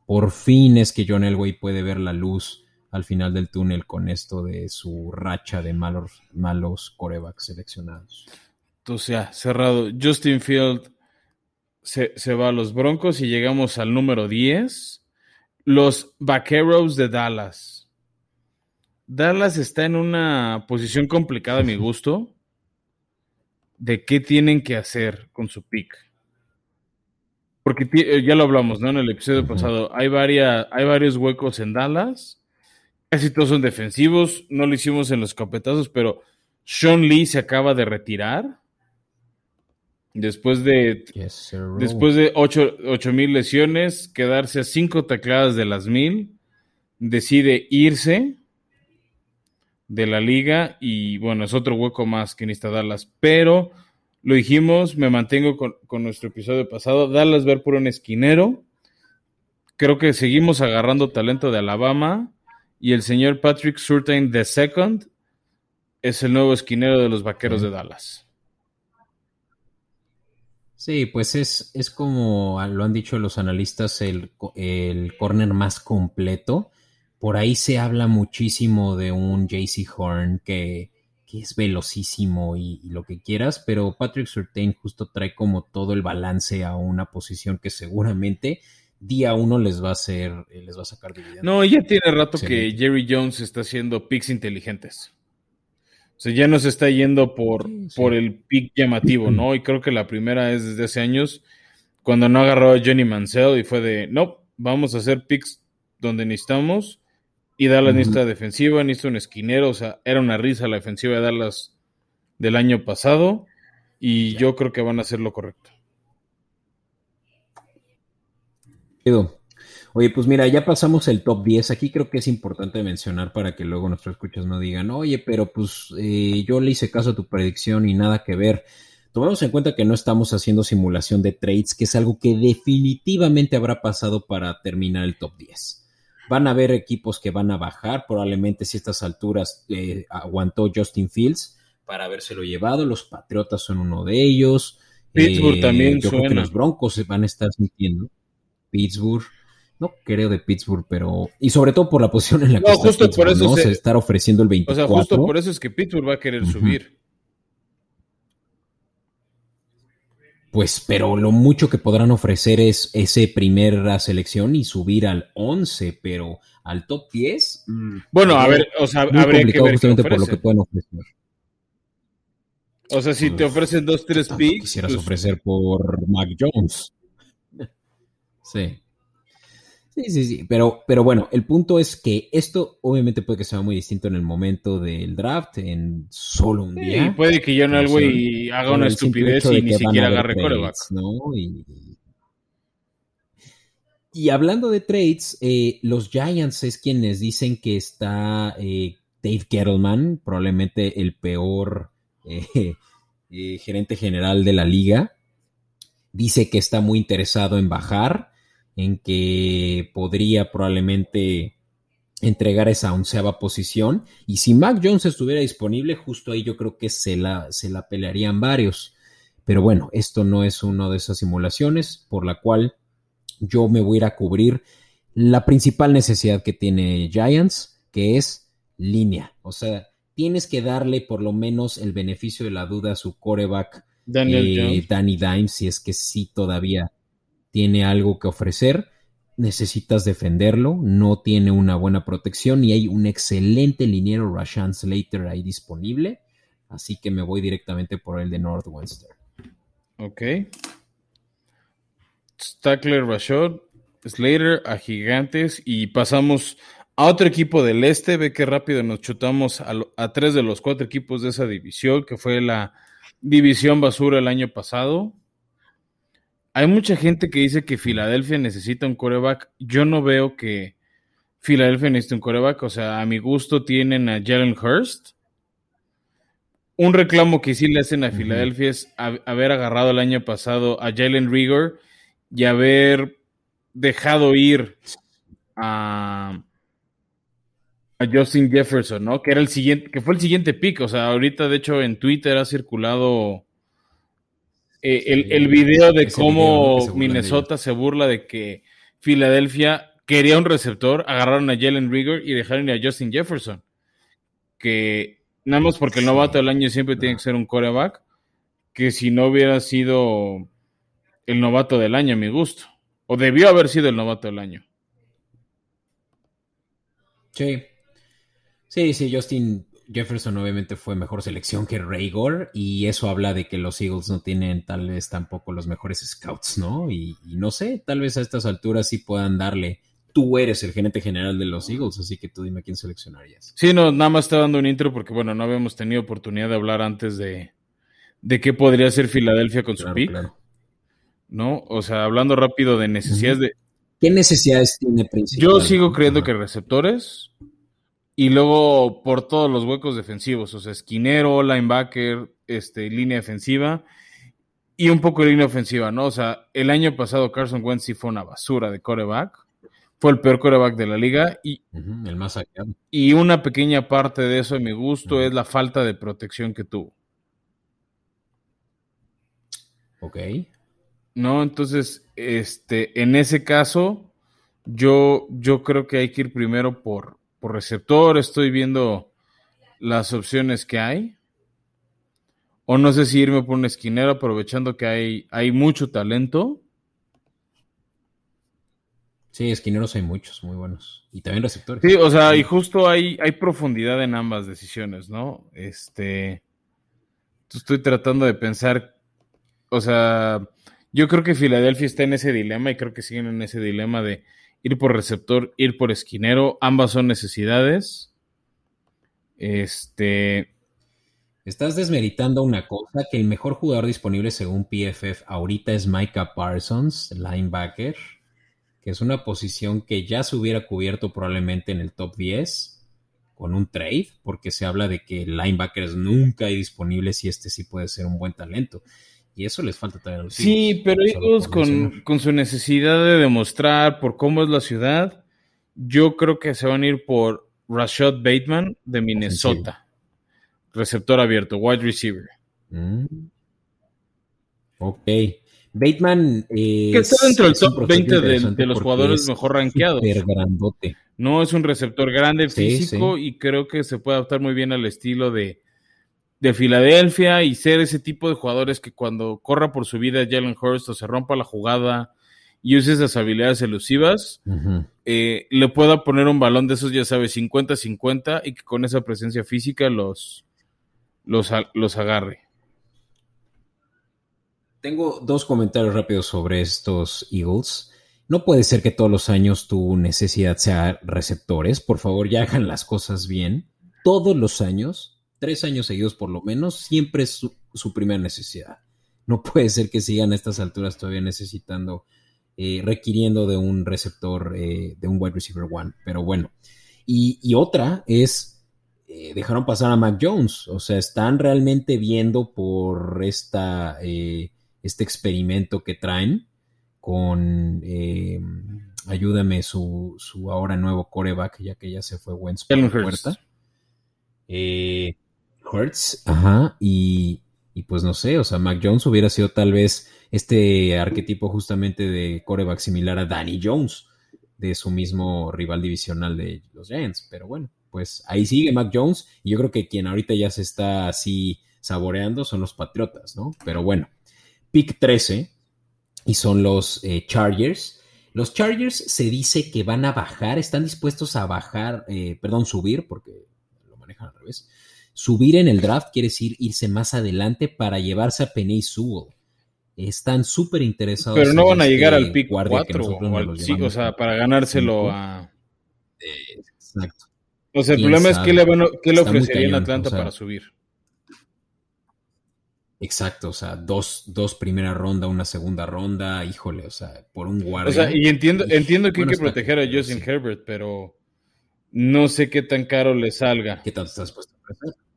por fin es que John Elway puede ver la luz al final del túnel con esto de su racha de malos, malos corebacks seleccionados. Entonces ya, cerrado. Justin Field se, se va a los Broncos y llegamos al número 10. Los Vaqueros de Dallas. Dallas está en una posición complicada a mi gusto de qué tienen que hacer con su pick. Porque eh, ya lo hablamos, ¿no? En el episodio pasado. Hay, hay varios huecos en Dallas. Casi todos son defensivos. No lo hicimos en los capetazos, pero Sean Lee se acaba de retirar. Después de, Yes, después de ocho mil lesiones, quedarse a cinco tacladas de las mil, decide irse de la liga y bueno, es otro hueco más que necesita Dallas. Pero lo dijimos, me mantengo con, con nuestro episodio pasado, Dallas ver por un esquinero. Creo que seguimos agarrando talento de Alabama y el señor Patrick Surtain II es el nuevo esquinero de los Vaqueros de Dallas. Sí, pues es, es como lo han dicho los analistas, el, el corner más completo. Por ahí se habla muchísimo de un JC Horn que, que es velocísimo y, y lo que quieras, pero Patrick Surtain justo trae como todo el balance a una posición que seguramente día uno les va a hacer, eh, les va a sacar dividendos. No, ya tiene rato que. Jerry Jones está haciendo picks inteligentes. O sea, ya no se está yendo por, Sí, sí. por el pick llamativo, ¿no? Y creo que la primera es desde hace años, cuando no agarró a Johnny Mansell y fue de, no, vamos a hacer picks donde necesitamos. Y Dallas Ujú. necesita defensiva, necesita un esquinero. O sea, era una risa la defensiva de Dallas del año pasado. Y yo creo que van a hacer lo correcto. Oye, pues mira, ya pasamos el top 10. Aquí creo que es importante mencionar para que luego nuestros escuchas no digan, oye, pero pues eh, yo le hice caso a tu predicción y nada que ver. Tomemos en cuenta que no estamos haciendo simulación de trades, que es algo que definitivamente habrá pasado para terminar el top 10. Van a haber equipos que van a bajar, probablemente si a estas alturas eh, aguantó Justin Fields para habérselo llevado. Los Patriotas son uno de ellos. Pittsburgh también Yo creo que suena. los Broncos se van a estar sintiendo. Pittsburgh. No creo de Pittsburgh, pero. Y sobre todo por la posición en la que No, está justo por Pittsburgh, eso ¿no? se- Se estar ofreciendo el O 24. sea, justo por eso es que Pittsburgh va a querer subir. Pues, pero lo mucho que podrán ofrecer es ese primera selección y subir al 11, pero al top 10. mm, Bueno, a ver, o sea, habría que ver justamente por lo que pueden ofrecer. O sea, si te ofrecen dos, tres picks, quisieras pues, ofrecer por Mac Jones. Sí. Sí, sí, sí. Pero, pero bueno, el punto es que esto obviamente puede que sea muy distinto en el momento del draft, en solo un sí, día. puede que John Elway haga por una estupidez y ni siquiera agarre trades, coreback. ¿no? Y, y hablando de trades, eh, los Giants es quienes dicen que está eh, Dave Gettleman, probablemente el peor eh, gerente general de la liga. Dice que está muy interesado en bajar, en que podría probablemente entregar esa onceava posición. Y si Mac Jones estuviera disponible, justo ahí yo creo que se la, se la pelearían varios. Pero bueno, esto no es una de esas simulaciones por la cual yo me voy a ir a cubrir la principal necesidad que tiene Giants, que es línea. O sea, tienes que darle por lo menos el beneficio de la duda a su coreback, eh, Danny Dimes, si es que sí todavía tiene algo que ofrecer. Necesitas defenderlo, no tiene una buena protección y hay un excelente liniero Rashan Slater ahí disponible. Así que me voy directamente por el de Northwestern. Ok. Stackler Rashad, Slater a Gigantes y pasamos a otro equipo del este. Ve que rápido nos chutamos a, tres de los cuatro equipos de esa división, que fue la división basura el año pasado. Hay mucha gente que dice que Filadelfia necesita un coreback. Yo no veo que Filadelfia necesite un coreback. O sea, a mi gusto tienen a Jalen Hurst. Un reclamo que sí le hacen a Filadelfia es haber agarrado el año pasado a Jalen Rigor y haber dejado ir a, Justin Jefferson, ¿no? Que era el siguiente, que fue el siguiente pick. O sea, ahorita, de hecho, en Twitter ha circulado eh, el, video de cómo Minnesota se burla de que Filadelfia quería un receptor, agarraron a Jalen Rigor y dejaron a Justin Jefferson. Que nada más porque el novato del año siempre tiene que ser un coreback, que si no hubiera sido el novato del año, a mi gusto. O debió haber sido el novato del año. Sí. Sí, sí, Justin Jefferson obviamente fue mejor selección que Gore y eso habla de que los Eagles no tienen tal vez tampoco los mejores scouts, ¿no? Y, no sé, tal vez a estas alturas sí puedan darle. Tú eres el gerente general de los Eagles, así que tú dime quién seleccionarías. Sí, no, nada más estaba dando un intro porque, bueno, no habíamos tenido oportunidad de hablar antes de, de qué podría ser Filadelfia con su pick. ¿no? O sea, hablando rápido de necesidades de... ¿Qué necesidades tiene principal? Yo sigo creyendo que receptores y luego por todos los huecos defensivos, o sea, esquinero, linebacker, este, línea defensiva y un poco de línea ofensiva, ¿no? O sea, el año pasado Carson Wentz sí fue una basura de coreback. Fue el peor coreback de la liga y, el más allá. y una pequeña parte de eso de mi gusto es la falta de protección que tuvo. Ok. ¿no? Entonces, este, en ese caso, yo, yo creo que hay que ir primero por, por receptor. Estoy viendo las opciones que hay. O no sé si irme por un esquinero, aprovechando que hay, hay mucho talento. Sí, esquineros hay muchos, muy buenos. Y también receptores. Sí, o sea, y justo hay, hay profundidad en ambas decisiones, ¿no? Este. Estoy tratando de pensar. O sea, yo creo que Filadelfia está en ese dilema y creo que siguen en ese dilema de ir por receptor, ir por esquinero. Ambas son necesidades. Este. Estás desmeritando una cosa, que el mejor jugador disponible según PFF ahorita es Micah Parsons, linebacker, que es una posición que ya se hubiera cubierto probablemente en el top 10 con un trade, porque se habla de que linebackers nunca hay disponibles y este sí puede ser un buen talento. Y eso les falta también a los Sí, pero ellos con, su necesidad de demostrar por cómo es la ciudad, yo creo que se van a ir por Rashad Bateman de Minnesota. Receptor abierto, wide receiver. Mm. Ok. Bateman. que está dentro del top 20 de, los jugadores mejor rankeados. Grandote. No es un receptor grande, físico, y creo que se puede adaptar muy bien al estilo de, de Filadelfia y ser ese tipo de jugadores que cuando corra por su vida Jalen Hurst o se rompa la jugada y use esas habilidades elusivas, eh, le pueda poner un balón de esos, ya sabes, 50-50 y que con esa presencia física los, los, los agarre. Tengo dos comentarios rápidos sobre estos Eagles. No puede ser que todos los años tu necesidad sea receptores. Por favor, ya hagan las cosas bien. Todos los años tres años seguidos por lo menos, siempre es su, primera necesidad. No puede ser que sigan a estas alturas todavía necesitando, eh, requiriendo de un receptor, eh, de un wide receiver one. Pero bueno. Y, otra es, eh, dejaron pasar a Mac Jones. O sea, están realmente viendo por esta, este experimento que traen con, ayúdame, su, su ahora nuevo coreback, ya que ya se fue Wentz por la puerta. Eh, Hurts, ajá, y, pues no sé, o sea, Mac Jones hubiera sido tal vez este arquetipo justamente de coreback similar a Danny Jones. de su mismo rival divisional de los Giants. Pero bueno, pues ahí sigue Mac Jones y yo creo que quien ahorita ya se está así saboreando son los Patriotas, ¿no? Pero bueno, pick 13 y son los eh, Chargers. Los Chargers se dice que van a bajar, están dispuestos a bajar, eh, perdón, subir, porque lo manejan al revés. Subir en el draft quiere decir irse más adelante para llevarse a Penny Sewell. Están súper interesados. Pero no van a llegar este al pick 4 o, sí, o sea, para ganárselo a... exacto. O sea, el problema es que le, qué le ofrecerían a Atlanta para subir. Exacto, o sea, dos, dos primera ronda, una segunda ronda, híjole, o sea, por un guardia. O sea, y entiendo, entiendo que hay que proteger a Justin Herbert, pero no sé qué tan caro le salga. ¿Qué tanto estás puesto a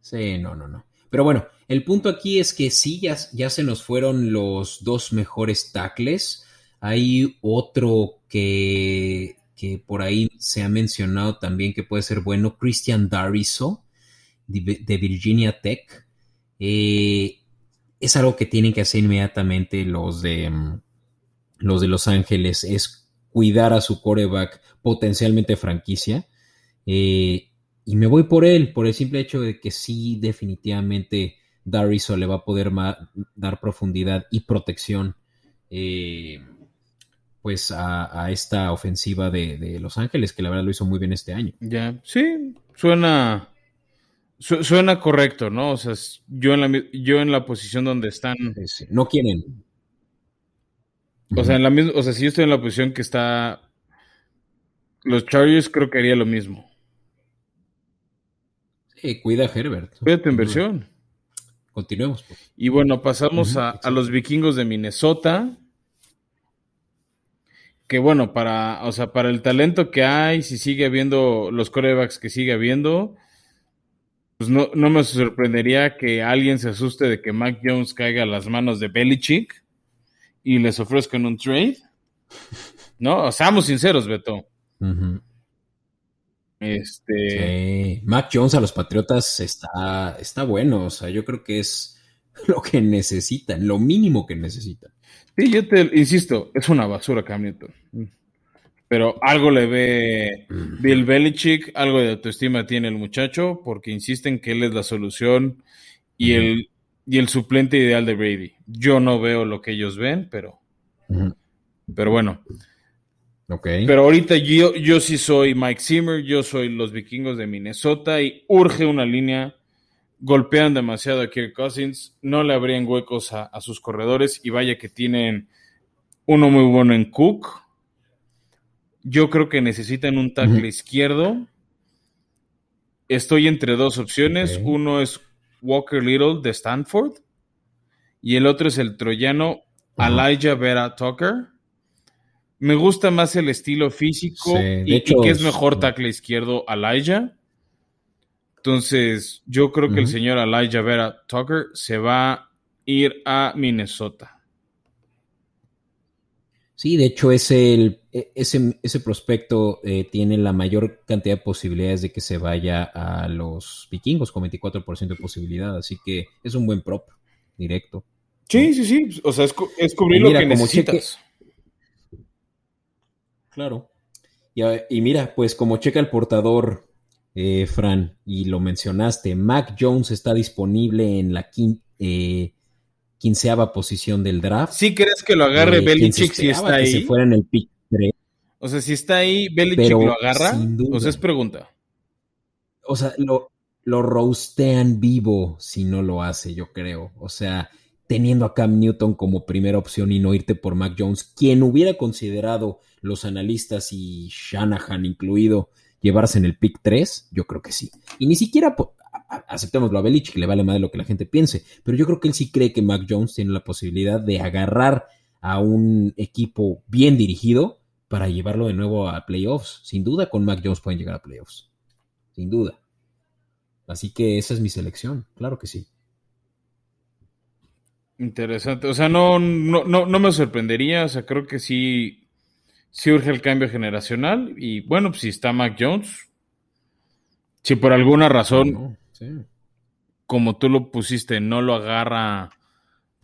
Sí, no, no, no. Pero bueno, el punto aquí es que sí, ya, ya se nos fueron los dos mejores tackles. Hay otro que, que por ahí se ha mencionado también que puede ser bueno, Christian Dariso, de Virginia Tech eh, es algo que tienen que hacer inmediatamente los de, mm, los de Los Ángeles, es cuidar a su coreback potencialmente franquicia. Eh, y me voy por él, por el simple hecho de que sí, definitivamente Dariso le va a poder dar profundidad y protección eh, pues a, esta ofensiva de, de, Los Ángeles, que la verdad lo hizo muy bien este año. Ya, sí, suena, suena correcto, ¿no? O sea, yo en la, yo en la posición donde están. No quieren. O sea, en la misma, o sea, si yo estoy en la posición que está. Los Chargers creo que haría lo mismo. Sí, cuida a Herbert. Cuida tu inversión. Continuemos. Pues. Y bueno, pasamos a, a, los vikingos de Minnesota. Que bueno, para, o sea, para el talento que hay, si sigue habiendo los corebacks que sigue habiendo, pues no, no, me sorprendería que alguien se asuste de que Mac Jones caiga a las manos de Belichick y les ofrezcan un trade. No, seamos sinceros, Beto. Este. Sí. Mac Jones a los Patriotas está, está bueno. O sea, yo creo que es lo que necesitan, lo mínimo que necesitan. Sí, yo te insisto, es una basura Cam Newton pero algo le ve Bill Belichick, algo de autoestima tiene el muchacho, porque insisten que él es la solución y, el, y el suplente ideal de Brady. Yo no veo lo que ellos ven, pero, pero bueno. Okay. Pero ahorita yo, yo sí soy Mike Zimmer, yo soy los vikingos de Minnesota y urge una línea. Golpean demasiado a Kirk Cousins, no le abrían huecos a, a sus corredores y vaya que tienen uno muy bueno en Cook yo creo que necesitan un tackle izquierdo. Estoy entre dos opciones. Uno es Walker Little de Stanford y el otro es el troyano Elijah Vera Tucker. Me gusta más el estilo físico y, que es mejor tackle izquierdo Elijah. Entonces, yo creo que el señor Elijah Vera Tucker se va a ir a Minnesota. Sí, de hecho ese, e, ese, ese prospecto eh, tiene la mayor cantidad de posibilidades de que se vaya a los vikingos con 24% de posibilidad, así que es un buen prop directo. Sí, sí, sí, o sea, es, cubrir lo que necesitas. Claro. Y, mira, pues como checa el portador, eh, Fran, y lo mencionaste, Mac Jones está disponible en la. Eh, quinceava posición del draft. ¿Sí crees que lo agarre eh, Belichick si está ahí? Si fuera en el pick 3. O sea, si está ahí, Belichick lo agarra. O sea, es pregunta. O sea, lo, lo roastean vivo si no lo hace, yo creo. O sea, teniendo a Cam Newton como primera opción y no irte por Mac Jones, quien hubiera considerado los analistas y Shanahan incluido llevarse en el pick 3, yo creo que sí. Y ni siquiera aceptémoslo a Belichick, le vale más de lo que la gente piense, pero yo creo que él sí cree que Mac Jones tiene la posibilidad de agarrar a un equipo bien dirigido para llevarlo de nuevo a playoffs. Sin duda con Mac Jones pueden llegar a playoffs. Sin duda. Así que esa es mi selección, claro que sí. Interesante. O sea, no, no, no, me sorprendería. O sea, creo que sí, sí urge el cambio generacional. Y bueno, pues si está Mac Jones, si por alguna razón como tú lo pusiste, no lo agarra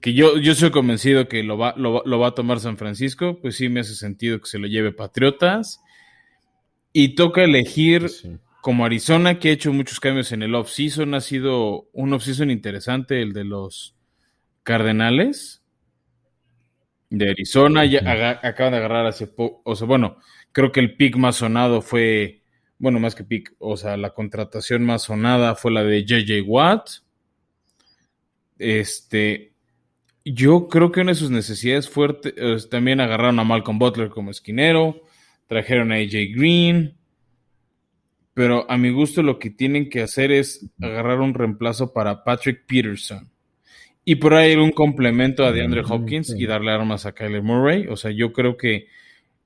que yo, yo soy convencido que lo va, lo, va a tomar San Francisco, pues sí me hace sentido que se lo lleve Patriotas. Y toca elegir como Arizona, que ha hecho muchos cambios en el off-season, ha sido un off-season interesante el de los Cardenales de Arizona. Ya acaban de agarrar hace poco, o sea, bueno, creo que el pick más sonado fue, bueno, más que pick, o sea, la contratación más sonada fue la de JJ Watt. Este, yo creo que una de sus necesidades fuertes, también agarraron a Malcolm Butler como esquinero, trajeron a AJ Green, pero a mi gusto lo que tienen que hacer es agarrar un reemplazo para Patrick Peterson. Y por ahí un complemento a DeAndre Hopkins y darle armas a Kyler Murray. O sea, yo creo que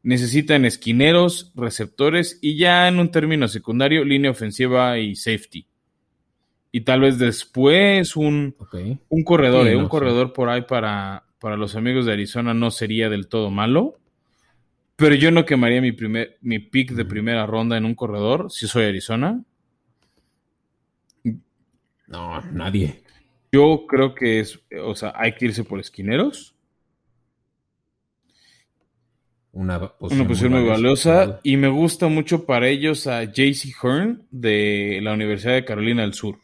necesitan esquineros, receptores y ya en un término secundario, línea ofensiva y safety. Y tal vez después un, un corredor, ¿eh? un corredor por ahí para, para los amigos de Arizona no sería del todo malo. Pero yo no quemaría mi, primer, mi pick de primera ronda en un corredor si soy Arizona. No, nadie. Yo creo que es, o sea, hay que irse por esquineros. Una posición, muy, valiosa. Y me gusta mucho para ellos a JC Hearn de la Universidad de Carolina del Sur.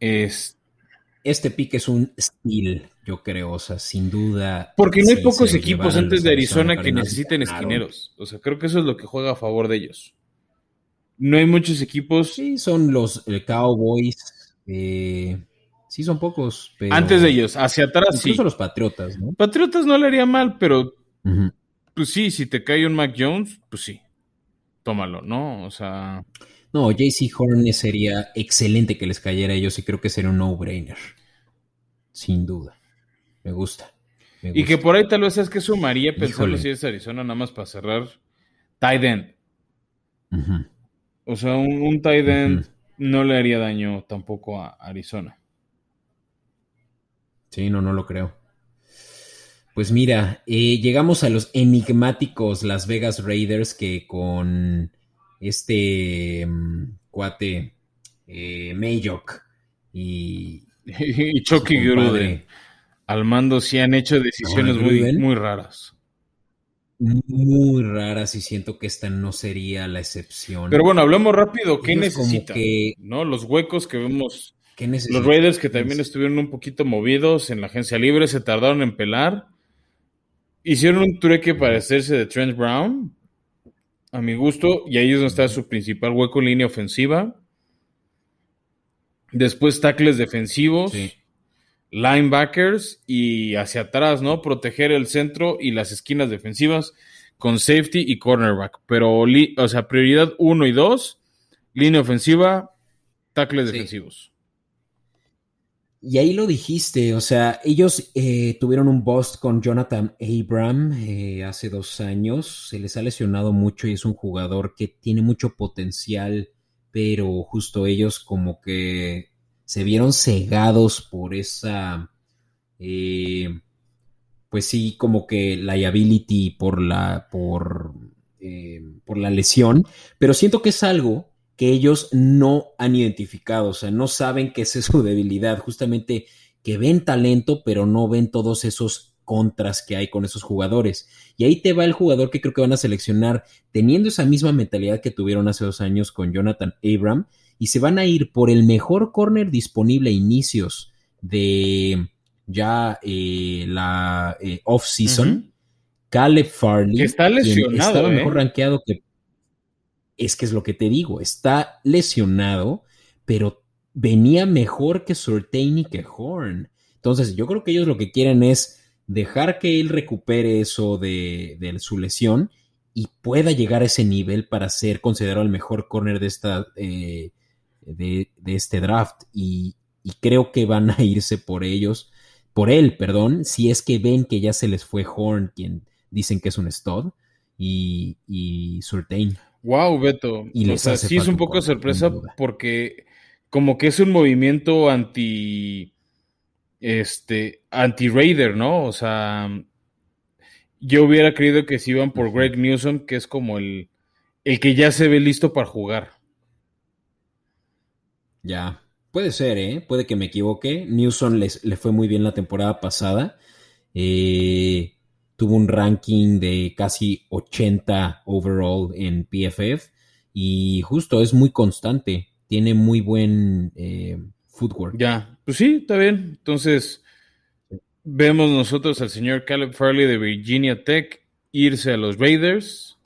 Es, este pick es un steal, yo creo, o sea, sin duda. Porque no hay pocos equipos antes de Arizona, que necesiten esquineros. O sea, creo que eso es lo que juega a favor de ellos. No hay muchos equipos. Sí, son los Cowboys. Eh, sí, son pocos. Antes de ellos, hacia atrás sí. Incluso los Patriotas, ¿no? Patriotas no le haría mal, pero. Pues sí, si te cae un Mac Jones, pues sí. Tómalo, ¿no? O sea. No, JC Horn sería excelente que les cayera a ellos y creo que sería un no-brainer. Sin duda. Me gusta, Y que por ahí tal vez es que sumaría pensarlo si es Arizona, nada más para cerrar. Tight end. O sea, un, un tight end no le haría daño tampoco a Arizona. Sí, no, no lo creo. Pues mira, eh, llegamos a los enigmáticos Las Vegas Raiders que con este mm, cuate eh, y, y Chucky Gruden al mando sí han hecho decisiones muy, muy raras. Muy raras y siento que esta no sería la excepción. Pero bueno, hablemos rápido. ¿Qué necesitan? ¿No? Los huecos que vemos. los Raiders que también estuvieron un poquito movidos en la agencia libre, se tardaron en pelar. Hicieron un trueque para hacerse de Trent Brown, a mi gusto, y ahí es donde está su principal hueco en línea ofensiva. Después tackles defensivos, linebackers y hacia atrás, ¿no? Proteger el centro y las esquinas defensivas con safety y cornerback. Pero, o sea, prioridad 1 y 2, línea ofensiva, tackles defensivos. Y ahí lo dijiste, o sea, ellos eh, tuvieron un bust con Jonathan Abram eh, hace dos años, se les ha lesionado mucho y es un jugador que tiene mucho potencial, pero justo ellos como que se vieron cegados por esa, eh, pues sí, como que liability por la, por, por la lesión, pero siento que es algo que ellos no han identificado, o sea, no saben qué es su debilidad, justamente que ven talento, pero no ven todos esos contras que hay con esos jugadores. Y ahí te va el jugador que creo que van a seleccionar teniendo esa misma mentalidad que tuvieron hace dos años con Jonathan Abram y se van a ir por el mejor corner disponible a inicios de ya eh, la eh, off-season. Caleb Farley, que está lesionado, estaba mejor ¿eh? rankeado que es que es lo que te digo, está lesionado, pero venía mejor que Surtain y que Horn. Entonces, yo creo que ellos lo que quieren es dejar que él recupere eso de, su lesión y pueda llegar a ese nivel para ser considerado el mejor corner de, esta, eh, de, este draft. Y, creo que van a irse por ellos, por él, perdón, si es que ven que ya se les fue Horn, quien dicen que es un stud, y, y Surtain. Wow, Beto. Y o sea, sí es un poco de sorpresa porque como que es un movimiento anti este anti Raider, ¿no? O sea, yo hubiera creído que si iban por Greg Newsom, que es como el, el que ya se ve listo para jugar. Ya. Puede ser, ¿eh? Puede que me equivoque. Newsom le fue muy bien la temporada pasada. Eh, tuvo un ranking de casi 80 overall en PFF y justo es muy constante. Tiene muy buen eh, footwork. Ya, pues sí, está bien. Entonces, vemos nosotros al señor Caleb Farley de Virginia Tech irse a los Raiders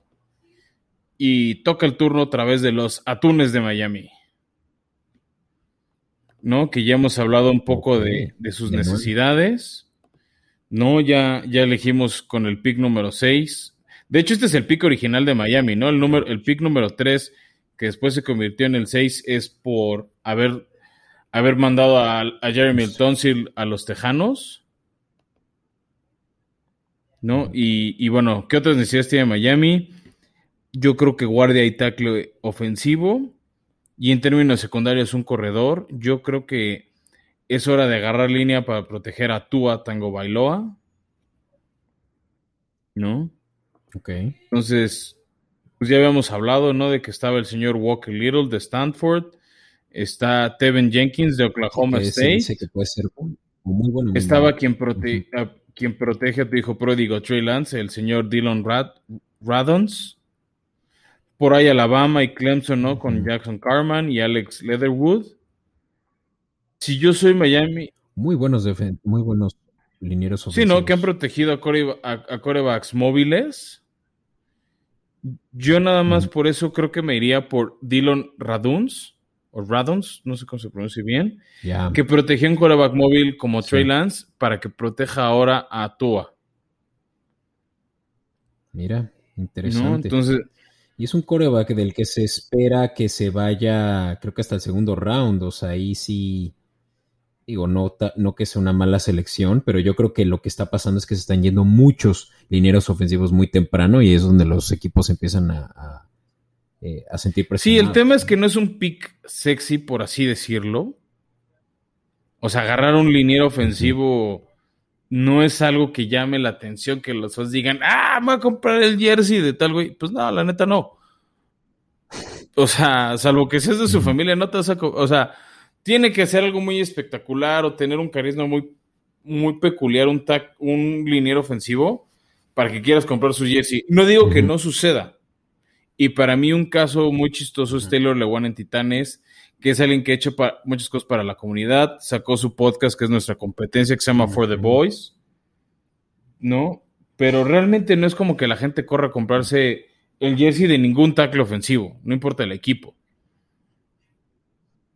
y toca el turno a través de los Atunes de Miami. ¿No? Que ya hemos hablado un poco de, sus necesidades. No, ya, ya elegimos con el pick número 6. De hecho, este es el pick original de Miami, ¿no? El, número, el pick número 3, que después se convirtió en el 6, es por haber, haber mandado a, Jeremy Tonsil a los Tejanos. ¿No? Y, y, bueno, ¿qué otras necesidades tiene Miami? Yo creo que guardia y tackle ofensivo. Y en términos secundarios, un corredor. Yo creo que es hora de agarrar línea para proteger a Tua Tango Bailoa. ¿No? Ok. Entonces, pues ya habíamos hablado, ¿no? De que estaba el señor Walker Little de Stanford. Está Tevin Jenkins de Oklahoma State. Dice que puede ser muy bueno. Estaba quien, quien protege a tu hijo pródigo Trey Lance, el señor Dylan Radons por ahí Alabama y Clemson, ¿no? Con Jackson Carman y Alex Leatherwood. Si yo soy Miami. Muy buenos muy buenos linieros ofensivos. Sí, ¿no? Que han protegido a, corebacks móviles. Yo nada más por eso creo que me iría por Dylan Raduns. O Raduns, no sé cómo se pronuncia bien. Que protegió un coreback móvil como Trey Lance para que proteja ahora a Tua. Mira, interesante. ¿No? Entonces, y es un coreback del que se espera que se vaya, creo que hasta el segundo round. O sea, ahí sí, digo, no, no que sea una mala selección, pero yo creo que lo que está pasando es que se están yendo muchos lineros ofensivos muy temprano y es donde los equipos empiezan a, a, eh, sentir presión. Sí, el tema es que no es un pick sexy, por así decirlo. O sea, agarrar un liniero ofensivo no es algo que llame la atención, que los dos digan, ah, me voy a comprar el jersey de tal güey. Pues no, la neta no. O sea, salvo que seas de su familia, no te vas a. O sea, tiene que ser algo muy espectacular o tener un carisma muy, muy peculiar, un, tac, un liniero ofensivo para que quieras comprar su jersey. No digo que no suceda. Y para mí, un caso muy chistoso es Taylor Lewan en Titanes que es alguien que ha hecho muchas cosas para la comunidad, sacó su podcast que es nuestra competencia que se llama For the Boys, ¿no? Pero realmente no es como que la gente corra a comprarse el jersey de ningún tackle ofensivo, no importa el equipo.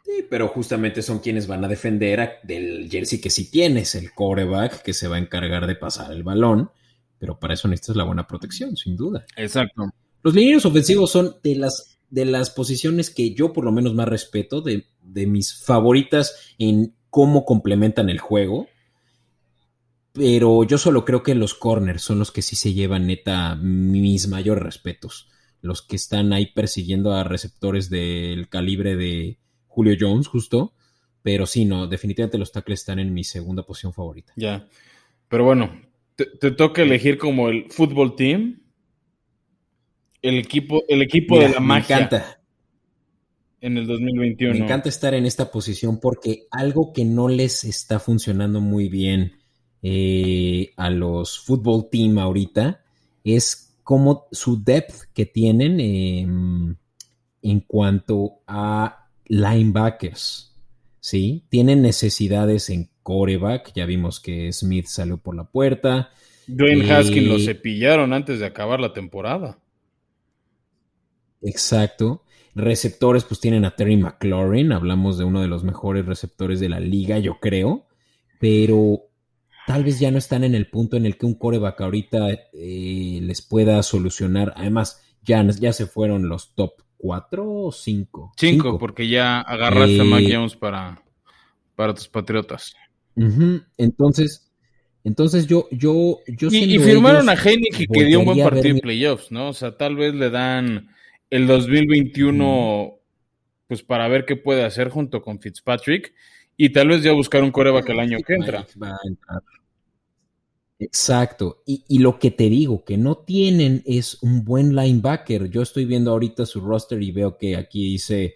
Sí, pero justamente son quienes van a defender del jersey que sí tienes, el coreback que se va a encargar de pasar el balón, pero para eso necesitas la buena protección, sin duda. Exacto. Los lineros ofensivos son de las de las posiciones que yo por lo menos más respeto, de, mis favoritas en cómo complementan el juego. Pero yo solo creo que los corners son los que sí se llevan neta mis mayores respetos. Los que están ahí persiguiendo a receptores del calibre de Julio Jones, justo. Pero sí, no, definitivamente los tackles están en mi segunda posición favorita. Ya. Pero bueno, te, te toca elegir como el fútbol team el equipo, el equipo de la magia. Me encanta. En el 2021. Me encanta estar en esta posición porque algo que no les está funcionando muy bien eh, a los fútbol team ahorita es como su depth que tienen em, en cuanto a linebackers. ¿sí? Tienen necesidades en coreback. Ya vimos que Smith salió por la puerta. Dwayne Haskins lo eh, cepillaron antes de acabar la temporada. Exacto. Receptores, pues tienen a Terry McLaurin, hablamos de uno de los mejores receptores de la liga, yo creo, pero tal vez ya no están en el punto en el que un coreback ahorita eh, les pueda solucionar. Además, ya, ya se fueron los top 4 o 5. 5, porque ya agarraste a Mac eh, Jones para, para tus patriotas. Entonces, entonces yo, yo, yo y, y firmaron a Heineken que dio un buen partido en playoffs, ¿no? O sea, tal vez le dan el 2021, pues para ver qué puede hacer junto con Fitzpatrick y tal vez ya buscar un coreback el año que entra. Exacto. Y, lo que te digo, que no tienen es un buen linebacker. Yo estoy viendo ahorita su roster y veo que aquí dice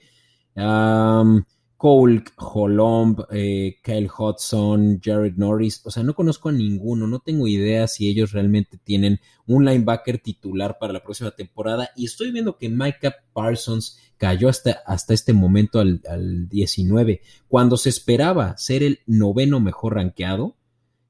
Cole Holomb, eh, Kyle Hudson, Jared Norris. O sea, no conozco a ninguno. No tengo idea si ellos realmente tienen un linebacker titular para la próxima temporada. Y estoy viendo que Micah Parsons cayó hasta, hasta este momento al, 19, cuando se esperaba ser el noveno mejor rankeado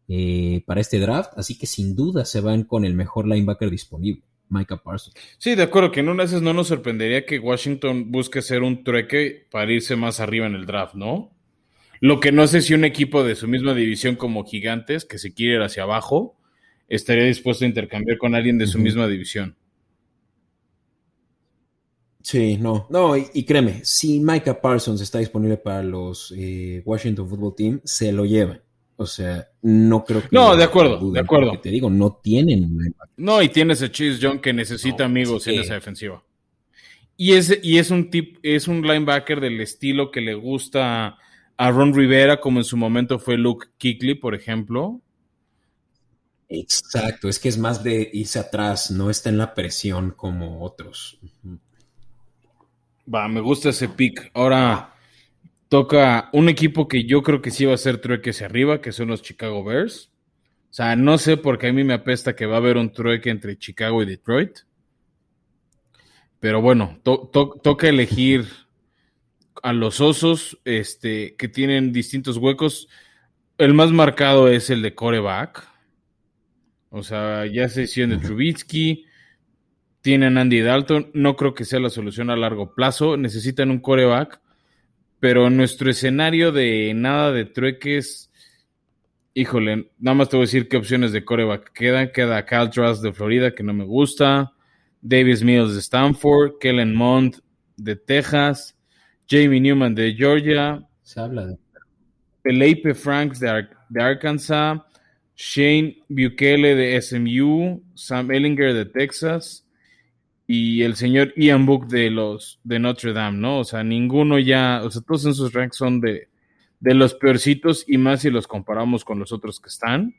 eh, para este draft. Así que sin duda se van con el mejor linebacker disponible. Micah Parsons. Sí, de acuerdo, que en una vez no nos sorprendería que Washington busque ser un trueque para irse más arriba en el draft, ¿no? Lo que no sé si un equipo de su misma división como Gigantes, que se quiere ir hacia abajo, estaría dispuesto a intercambiar con alguien de su misma división. Sí, no, no, y, créeme, si Micah Parsons está disponible para los eh, Washington Football Team, se lo llevan. O sea, no creo que. No, de acuerdo, de acuerdo. Te digo, no tienen. No, y tienes a Chase John que necesita amigos en esa defensiva. Y es, y es un tip, es un linebacker del estilo que le gusta a Ron Rivera, como en su momento fue Luke Kickley, por ejemplo. Exacto, es que es más de irse atrás, no está en la presión como otros. Va, me gusta ese pick. Ahora toca un equipo que yo creo que sí va a ser trueque hacia arriba, que son los Chicago Bears. O sea, no sé porque a mí me apesta que va a haber un trueque entre Chicago y Detroit. Pero bueno, toca elegir a los osos este, que tienen distintos huecos. El más marcado es el de coreback. O sea, ya se hicieron de Trubitsky. Tienen Andy Dalton. No creo que sea la solución a largo plazo. Necesitan un coreback pero en nuestro escenario de nada de trueques, híjole, nada más te voy a decir qué opciones de coreback quedan. Queda Cal Truss de Florida, que no me gusta. Davis Mills de Stanford. Kellen Mond de Texas. Jamie Newman de Georgia. Se habla de. Felipe Franks de, de Arkansas. Shane Bukele de SMU. Sam Ellinger de Texas y el señor Ian Book de los de Notre Dame, ¿no? O sea, ninguno ya, o sea, todos en sus ranks son de, de los peorcitos y más si los comparamos con los otros que están.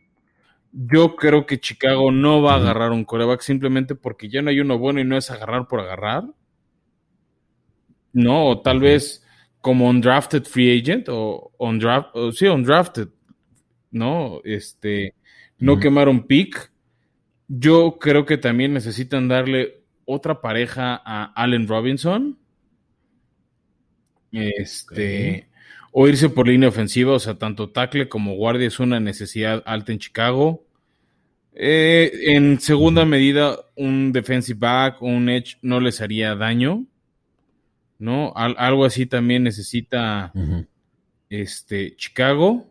Yo creo que Chicago no va a agarrar un coreback simplemente porque ya no hay uno bueno y no es agarrar por agarrar. No, o tal vez como un drafted free agent o on draft, o sí, undrafted, ¿no? Este, no quemar un pick. Yo creo que también necesitan darle otra pareja a Allen Robinson. Este. O irse por línea ofensiva, o sea, tanto tackle como guardia es una necesidad alta en Chicago. Eh, en segunda medida, un defensive back o un edge no les haría daño. ¿No? algo así también necesita este, Chicago.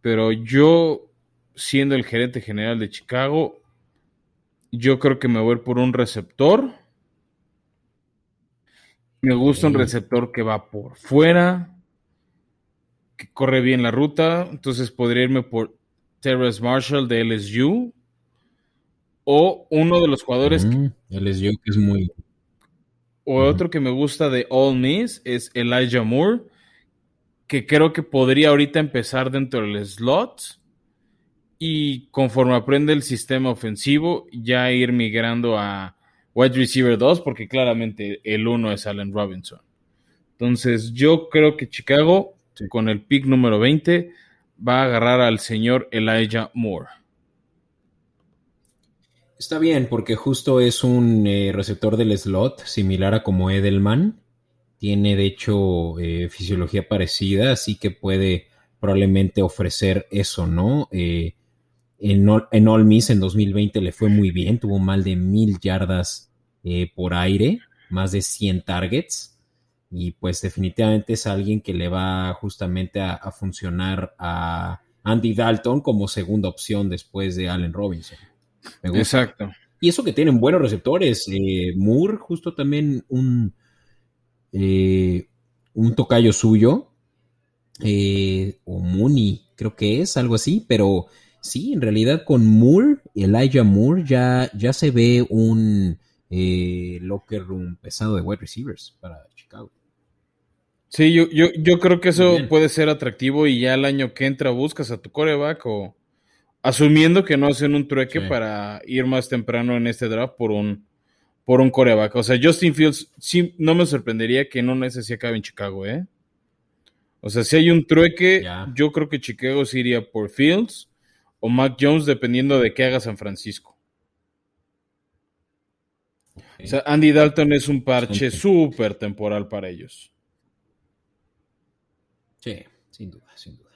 Pero yo, siendo el gerente general de Chicago, yo creo que me voy por un receptor. Me gusta un receptor que va por fuera, que corre bien la ruta. Entonces podría irme por Terrence Marshall de LSU. O uno de los jugadores. LSU que es muy. O otro que me gusta de All Miss es Elijah Moore, que creo que podría ahorita empezar dentro del slot y conforme aprende el sistema ofensivo, ya ir migrando a wide receiver 2, porque claramente el 1 es Allen Robinson. Entonces, yo creo que Chicago, con el pick número 20, va a agarrar al señor Elijah Moore. Está bien, porque justo es un eh, receptor del slot, similar a como Edelman. Tiene, de hecho, eh, fisiología parecida, así que puede probablemente ofrecer eso, ¿no? Eh, en, en All Miss en 2020 le fue muy bien, tuvo mal de mil yardas eh, por aire, más de 100 targets. Y pues definitivamente es alguien que le va justamente a, funcionar a Andy Dalton como segunda opción después de Allen Robinson. Exacto. Y eso que tienen buenos receptores. Eh, Moore, justo también un, eh, un tocayo suyo. o Mooney, creo que es algo así, pero Sí, en realidad con Moore, Elijah Moore, ya, ya se ve un eh, locker room pesado de wide receivers para Chicago. Sí, yo, yo, yo creo que eso puede ser atractivo y ya el año que entra buscas a tu coreback o asumiendo que no hacen un trueque para ir más temprano en este draft por un, por un coreback. O sea, Justin Fields sí no me sorprendería que no necesite acabe en Chicago, ¿eh? O sea, si hay un trueque, yo creo que Chicago se iría por Fields o Mac Jones, dependiendo de qué haga San Francisco. O sea, Andy Dalton es un parche súper temporal para ellos. Sí, sin duda, sin duda.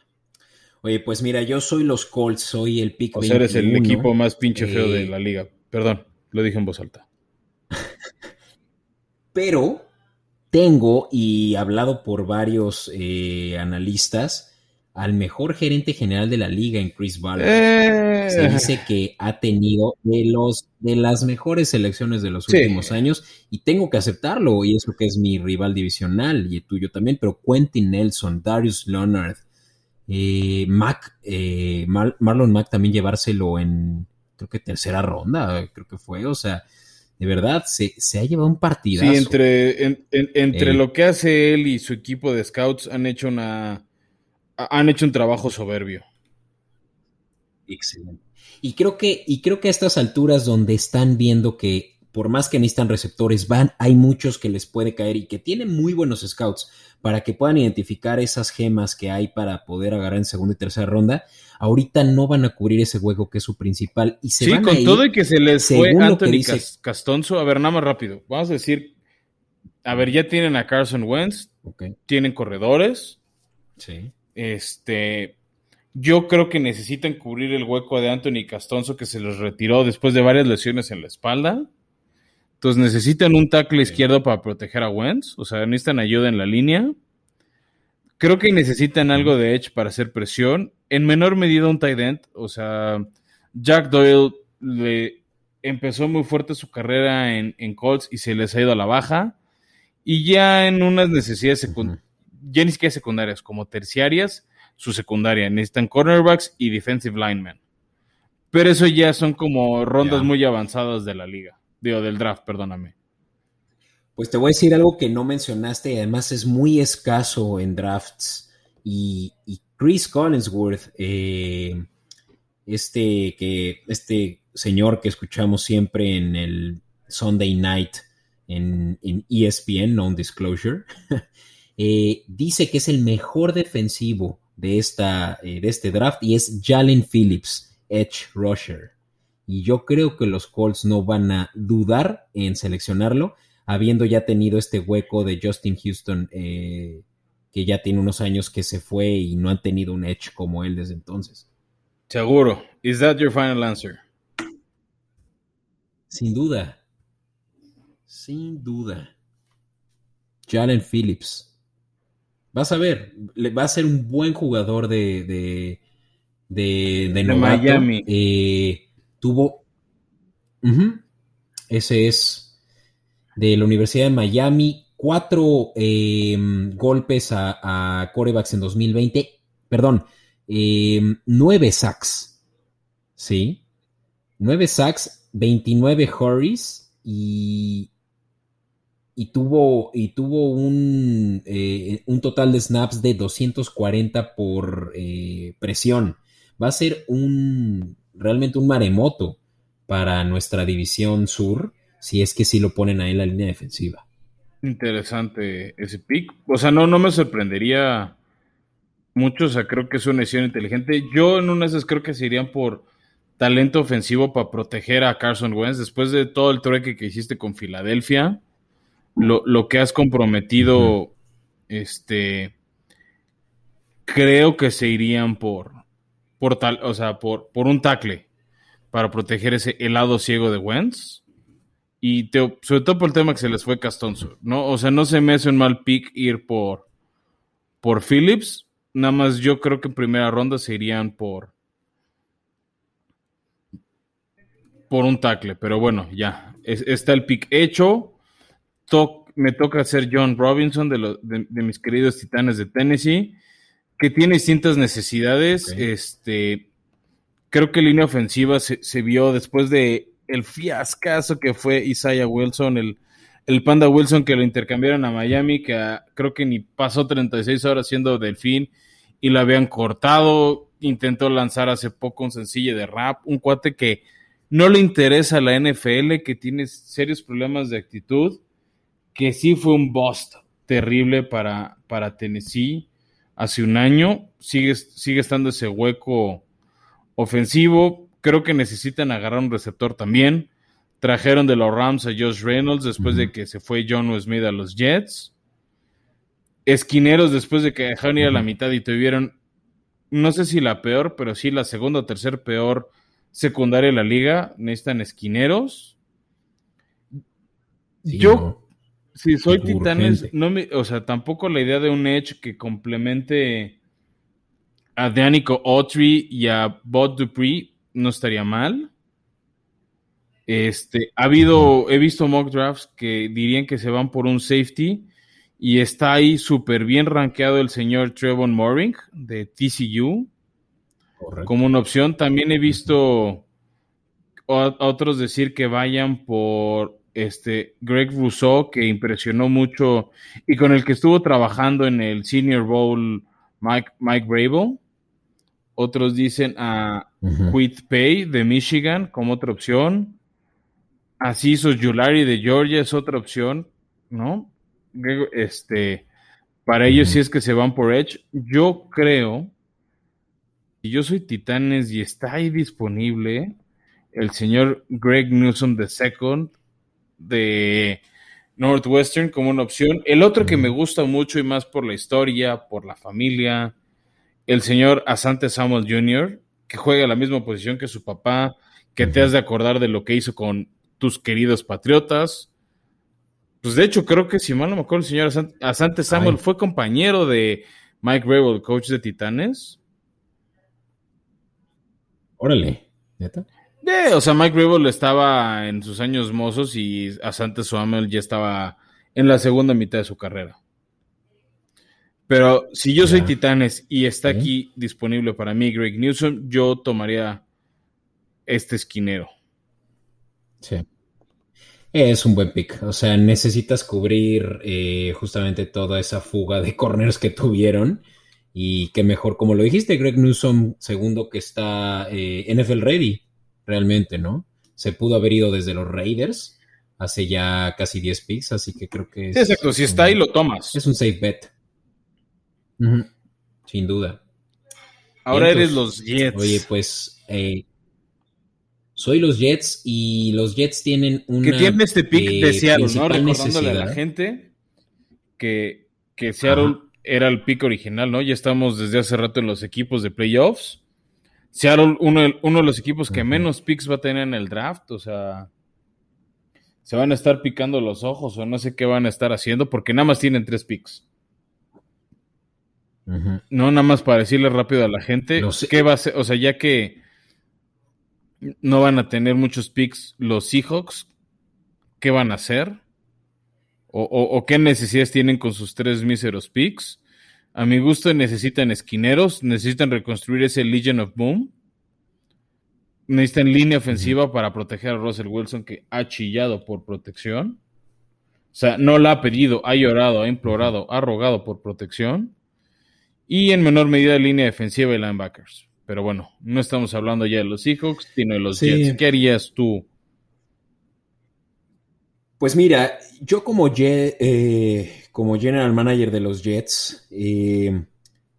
Oye, pues mira, yo soy los Colts, soy el pick O sea, eres el equipo más pinche feo de la liga. Perdón, lo dije en voz alta. Pero tengo, y hablado por varios eh, analistas, al mejor gerente general de la liga en Chris Ballard. Eh. Se dice que ha tenido de los de las mejores selecciones de los últimos años y tengo que aceptarlo y eso que es mi rival divisional y el tuyo también, pero Quentin Nelson, Darius Leonard, eh, Mac, eh, Marlon Mack también llevárselo en creo que tercera ronda, creo que fue, o sea, de verdad, se, ha llevado un partidazo. Sí, entre, entre lo que hace él y su equipo de scouts han hecho una han hecho un trabajo soberbio. Excelente. Y creo que, y creo que a estas alturas donde están viendo que por más que necesitan receptores, van, hay muchos que les puede caer y que tienen muy buenos scouts para que puedan identificar esas gemas que hay para poder agarrar en segunda y tercera ronda. Ahorita no van a cubrir ese hueco que es su principal y se sí, van con todo y que se les fue Anthony Castonzo. A ver, nada más rápido. Vamos a decir, a ver, ya tienen a Carson Wentz, tienen corredores. Sí. Este, yo creo que necesitan cubrir el hueco de Anthony Castonzo que se les retiró después de varias lesiones en la espalda. Entonces necesitan un tackle izquierdo para proteger a Wentz, o sea, necesitan ayuda en la línea. Creo que necesitan algo de edge para hacer presión. En menor medida un tight end, o sea, Jack Doyle le empezó muy fuerte su carrera en, Colts y se les ha ido a la baja. Y ya en unas necesidades secundarias ya ni siquiera secundarias, como terciarias, su secundaria. Necesitan cornerbacks y defensive linemen. Pero eso ya son como rondas muy avanzadas de la liga. Digo, del draft, perdóname. Pues te voy a decir algo que no mencionaste y además es muy escaso en drafts. Y, Chris Collinsworth, eh, este, que, este señor que escuchamos siempre en el Sunday Night en, en ESPN, Non-Disclosure, Eh, dice que es el mejor defensivo de, esta, eh, de este draft y es Jalen Phillips, Edge Rusher. Y yo creo que los Colts no van a dudar en seleccionarlo, habiendo ya tenido este hueco de Justin Houston, eh, que ya tiene unos años que se fue y no han tenido un Edge como él desde entonces. Seguro. Is that your final answer? Sin duda. Sin duda. Jalen Phillips. Vas a ver, va a ser un buen jugador de, de, de, de, Miami. Eh, tuvo. ese es de la Universidad de Miami. Cuatro em, golpes a, a, corebacks en 2020. Perdón, em, nueve sacks. Sí. Nueve sacks, 29 hurries y y tuvo, y tuvo un, eh, un, total de snaps de 240 por eh, presión. Va a ser un realmente un maremoto para nuestra división sur si es que sí lo ponen ahí en la línea defensiva. Interesante ese pick. O sea, no, no me sorprendería mucho. O sea, creo que es una decisión inteligente. Yo en unas veces creo que se irían por talento ofensivo para proteger a Carson Wentz después de todo el trueque que hiciste con Filadelfia lo, que has comprometido, este, creo que se irían por, por tal, o sea, por, por un tackle para proteger ese helado ciego de Wentz. Y sobre todo por el tema que se les fue Castonzo, ¿no? O sea, no se me hace un mal pick ir por, por Phillips. Nada más yo creo que en primera ronda se irían por, por un tackle. Pero bueno, ya. está el pick hecho me toca ser John Robinson de, de, mis queridos Titanes de Tennessee, que tiene distintas necesidades. Este, creo que línea ofensiva se, vio después de el fiascazo que fue Isaiah Wilson, el, el Panda Wilson que lo intercambiaron a Miami, que creo que ni pasó 36 horas siendo delfín y lo habían cortado. Intentó lanzar hace poco un sencillo de rap, un cuate que no le interesa a la NFL, que tiene serios problemas de actitud que sí fue un bust terrible para, para Tennessee. hace un año. Sigue, sigue estando ese hueco ofensivo. Creo que necesitan agarrar un receptor también. Trajeron de los Rams a Josh Reynolds después de que se fue John Smith a los Jets. Esquineros después de que dejaron ir a la mitad y tuvieron, no sé si la peor, pero sí la segunda o tercera peor secundaria de la liga. Necesitan esquineros. Yo, si soy Titanes, no me, o sea, tampoco la idea de un Edge que complemente a Danico Autry y a Bob Dupree no estaría mal. Este, ha habido, he visto mock drafts que dirían que se van por un safety y está ahí súper bien rankeado el señor Trevon Moring de TCU como una opción. También he visto a otros decir que vayan por este Greg Rousseau, que impresionó mucho y con el que estuvo trabajando en el Senior Bowl Mike, Mike Otros dicen a Quit Pay de Michigan como otra opción. Así hizo Julari de Georgia, es otra opción, ¿no? Este, para ellos, si es que se van por Edge, yo creo, y yo soy Titanes y está ahí disponible, el señor Greg Newsom II de Northwestern como una opción. El otro que me gusta mucho y más por la historia, por la familia, el señor Asante Samuel Jr., que juega la misma posición que su papá, que te has de acordar de lo que hizo con tus queridos patriotas. Pues de hecho, creo que si mal no me acuerdo, el señor Asante Samuel fue compañero de Mike Rebel, coach de Titanes. Órale, ¿neta? O sea, Mike Rebel estaba en sus años mozos y Asante Samuel ya estaba en la segunda mitad de su carrera. Pero si yo soy Titanes y está aquí disponible para mí Greg Newsom, yo tomaría este esquinero. Sí. Es un buen pick. O sea, necesitas cubrir eh, justamente toda esa fuga de corners que tuvieron. Y que mejor, como lo dijiste, Greg Newsom, segundo que está eh, NFL ready, realmente, ¿no? Se pudo haber ido desde los Raiders hace ya casi 10 picks, así que creo que es. exacto, si está ahí lo tomas. Es un safe bet. Sin duda. Ahora eres los Jets. Oye, pues eh, soy los Jets y los Jets tienen un. Que tiene este pick de Seattle, ¿no? Recordándole a la gente que, que Seattle era el pick original, ¿no? Ya estamos desde hace rato en los equipos de playoffs. Seattle, uno, uno de los equipos que menos picks va a tener en el draft, o sea. Se van a estar picando los ojos o no sé qué van a estar haciendo porque nada más tienen tres picks. No, nada más para decirle rápido a la gente qué va a ser, o sea, ya que no van a tener muchos picks los Seahawks. ¿Qué van a hacer? O, qué necesidades tienen con sus tres míseros picks? A mi gusto necesitan esquineros, necesitan reconstruir ese Legion of Boom. Necesitan línea ofensiva para proteger a Russell Wilson que ha chillado por protección. O sea, no la ha pedido, ha llorado, ha implorado, ha rogado por protección. Y en menor medida línea defensiva y linebackers. Pero bueno, no estamos hablando ya de los Seahawks, sino de los Jets. ¿Qué harías tú? Pues mira, yo como, eh, como general manager de los Jets, eh,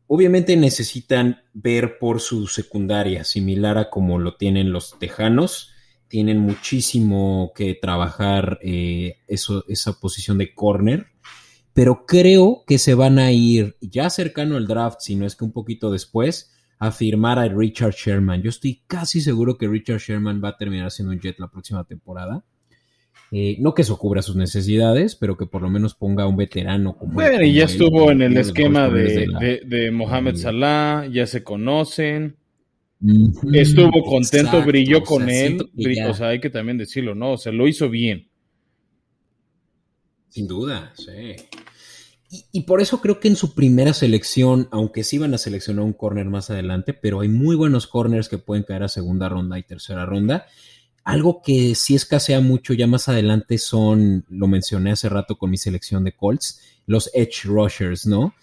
obviamente necesitan ver por su secundaria, similar a como lo tienen los Tejanos. Tienen muchísimo que trabajar eh, eso, esa posición de corner, pero creo que se van a ir ya cercano al draft, si no es que un poquito después, a firmar a Richard Sherman. Yo estoy casi seguro que Richard Sherman va a terminar siendo un Jet la próxima temporada. Eh, no que eso cubra sus necesidades, pero que por lo menos ponga a un veterano como. Bueno, y ya estuvo en el esquema de, Mohamed Salah, ya se conocen. Estuvo contento, brilló con él. o sea, hay que también decirlo, ¿no? O sea, lo hizo bien. Sin duda, sí. Y, por eso creo que en su primera selección, aunque sí van a seleccionar un corner más adelante, pero hay muy buenos corners que pueden caer a segunda ronda y tercera ronda. Algo que sí escasea mucho ya más adelante son, lo mencioné hace rato con mi selección de Colts, los edge rushers, ¿no?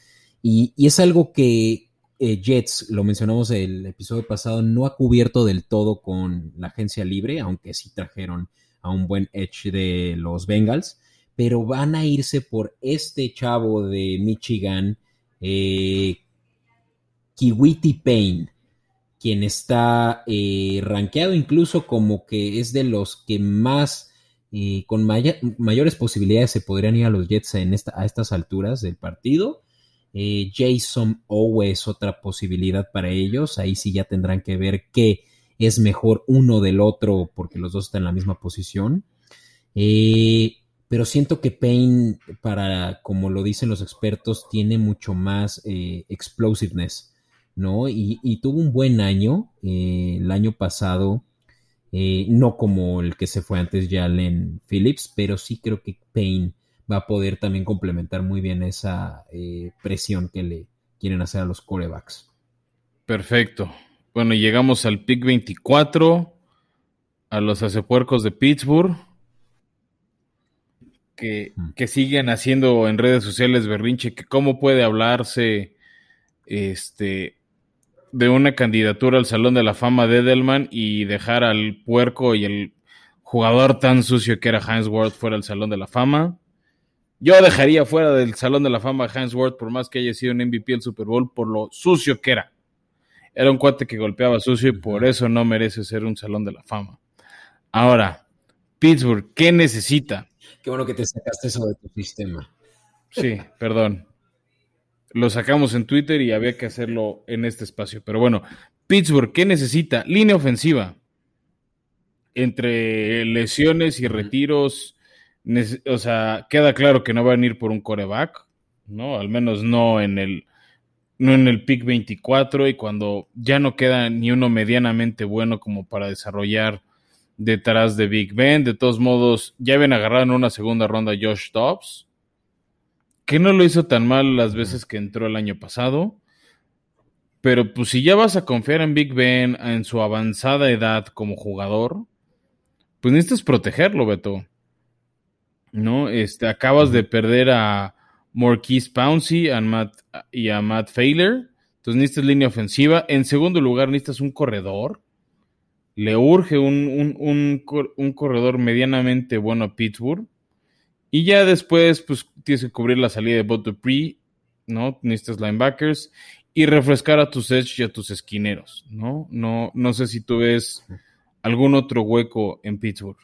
Y, es algo que eh, Jets, lo mencionamos el episodio pasado, no ha cubierto del todo con la agencia libre, aunque sí trajeron a un buen edge de los Bengals pero van a irse por este chavo de Michigan, eh, Kiwiti Payne, quien está eh, rankeado incluso como que es de los que más, eh, con mayores posibilidades se podrían ir a los Jets en esta, a estas alturas del partido. Eh, Jason Owe es otra posibilidad para ellos. Ahí sí ya tendrán que ver qué es mejor uno del otro porque los dos están en la misma posición. pero siento que Payne, para, como lo dicen los expertos, tiene mucho más explosiveness ¿no? Y, tuvo un buen año eh, el año pasado, eh, no como el que se fue antes Jalen Phillips, pero sí creo que Payne va a poder también complementar muy bien esa eh, presión que le quieren hacer a los corebacks. Perfecto. Bueno, llegamos al pick 24, a los acepuercos de Pittsburgh. Que, que, siguen haciendo en redes sociales berrinche, que cómo puede hablarse este, de una candidatura al Salón de la Fama de Edelman y dejar al puerco y el jugador tan sucio que era Heinz Ward fuera del Salón de la Fama. Yo dejaría fuera del Salón de la Fama a Heinz Ward por más que haya sido un MVP del Super Bowl por lo sucio que era. Era un cuate que golpeaba sucio y por eso no merece ser un Salón de la Fama. Ahora, Pittsburgh, ¿qué necesita? Qué bueno que te sacaste eso de tu sistema. Sí, perdón lo sacamos en Twitter y había que hacerlo en este espacio. Pero bueno, Pittsburgh, ¿qué necesita? Línea ofensiva. Entre lesiones y retiros, o sea, queda claro que no van a ir por un coreback, ¿no? Al menos no en el, no en el pick 24 y cuando ya no queda ni uno medianamente bueno como para desarrollar detrás de Big Ben. De todos modos, ya habían agarrado en una segunda ronda Josh Dobbs que no lo hizo tan mal las veces que entró el año pasado. Pero pues si ya vas a confiar en Big Ben en su avanzada edad como jugador, pues necesitas protegerlo, Beto. ¿No? Este, acabas de perder a Marquise Pouncey y a Matt Failer. Entonces necesitas línea ofensiva. En segundo lugar, necesitas un corredor. Le urge un, un corredor medianamente bueno a Pittsburgh. Y ya después, pues tienes que cubrir la salida de Bot Dupree, ¿no? Necesitas linebackers y refrescar a tus edge y a tus esquineros, ¿no? No, no sé si tú ves algún otro hueco en Pittsburgh.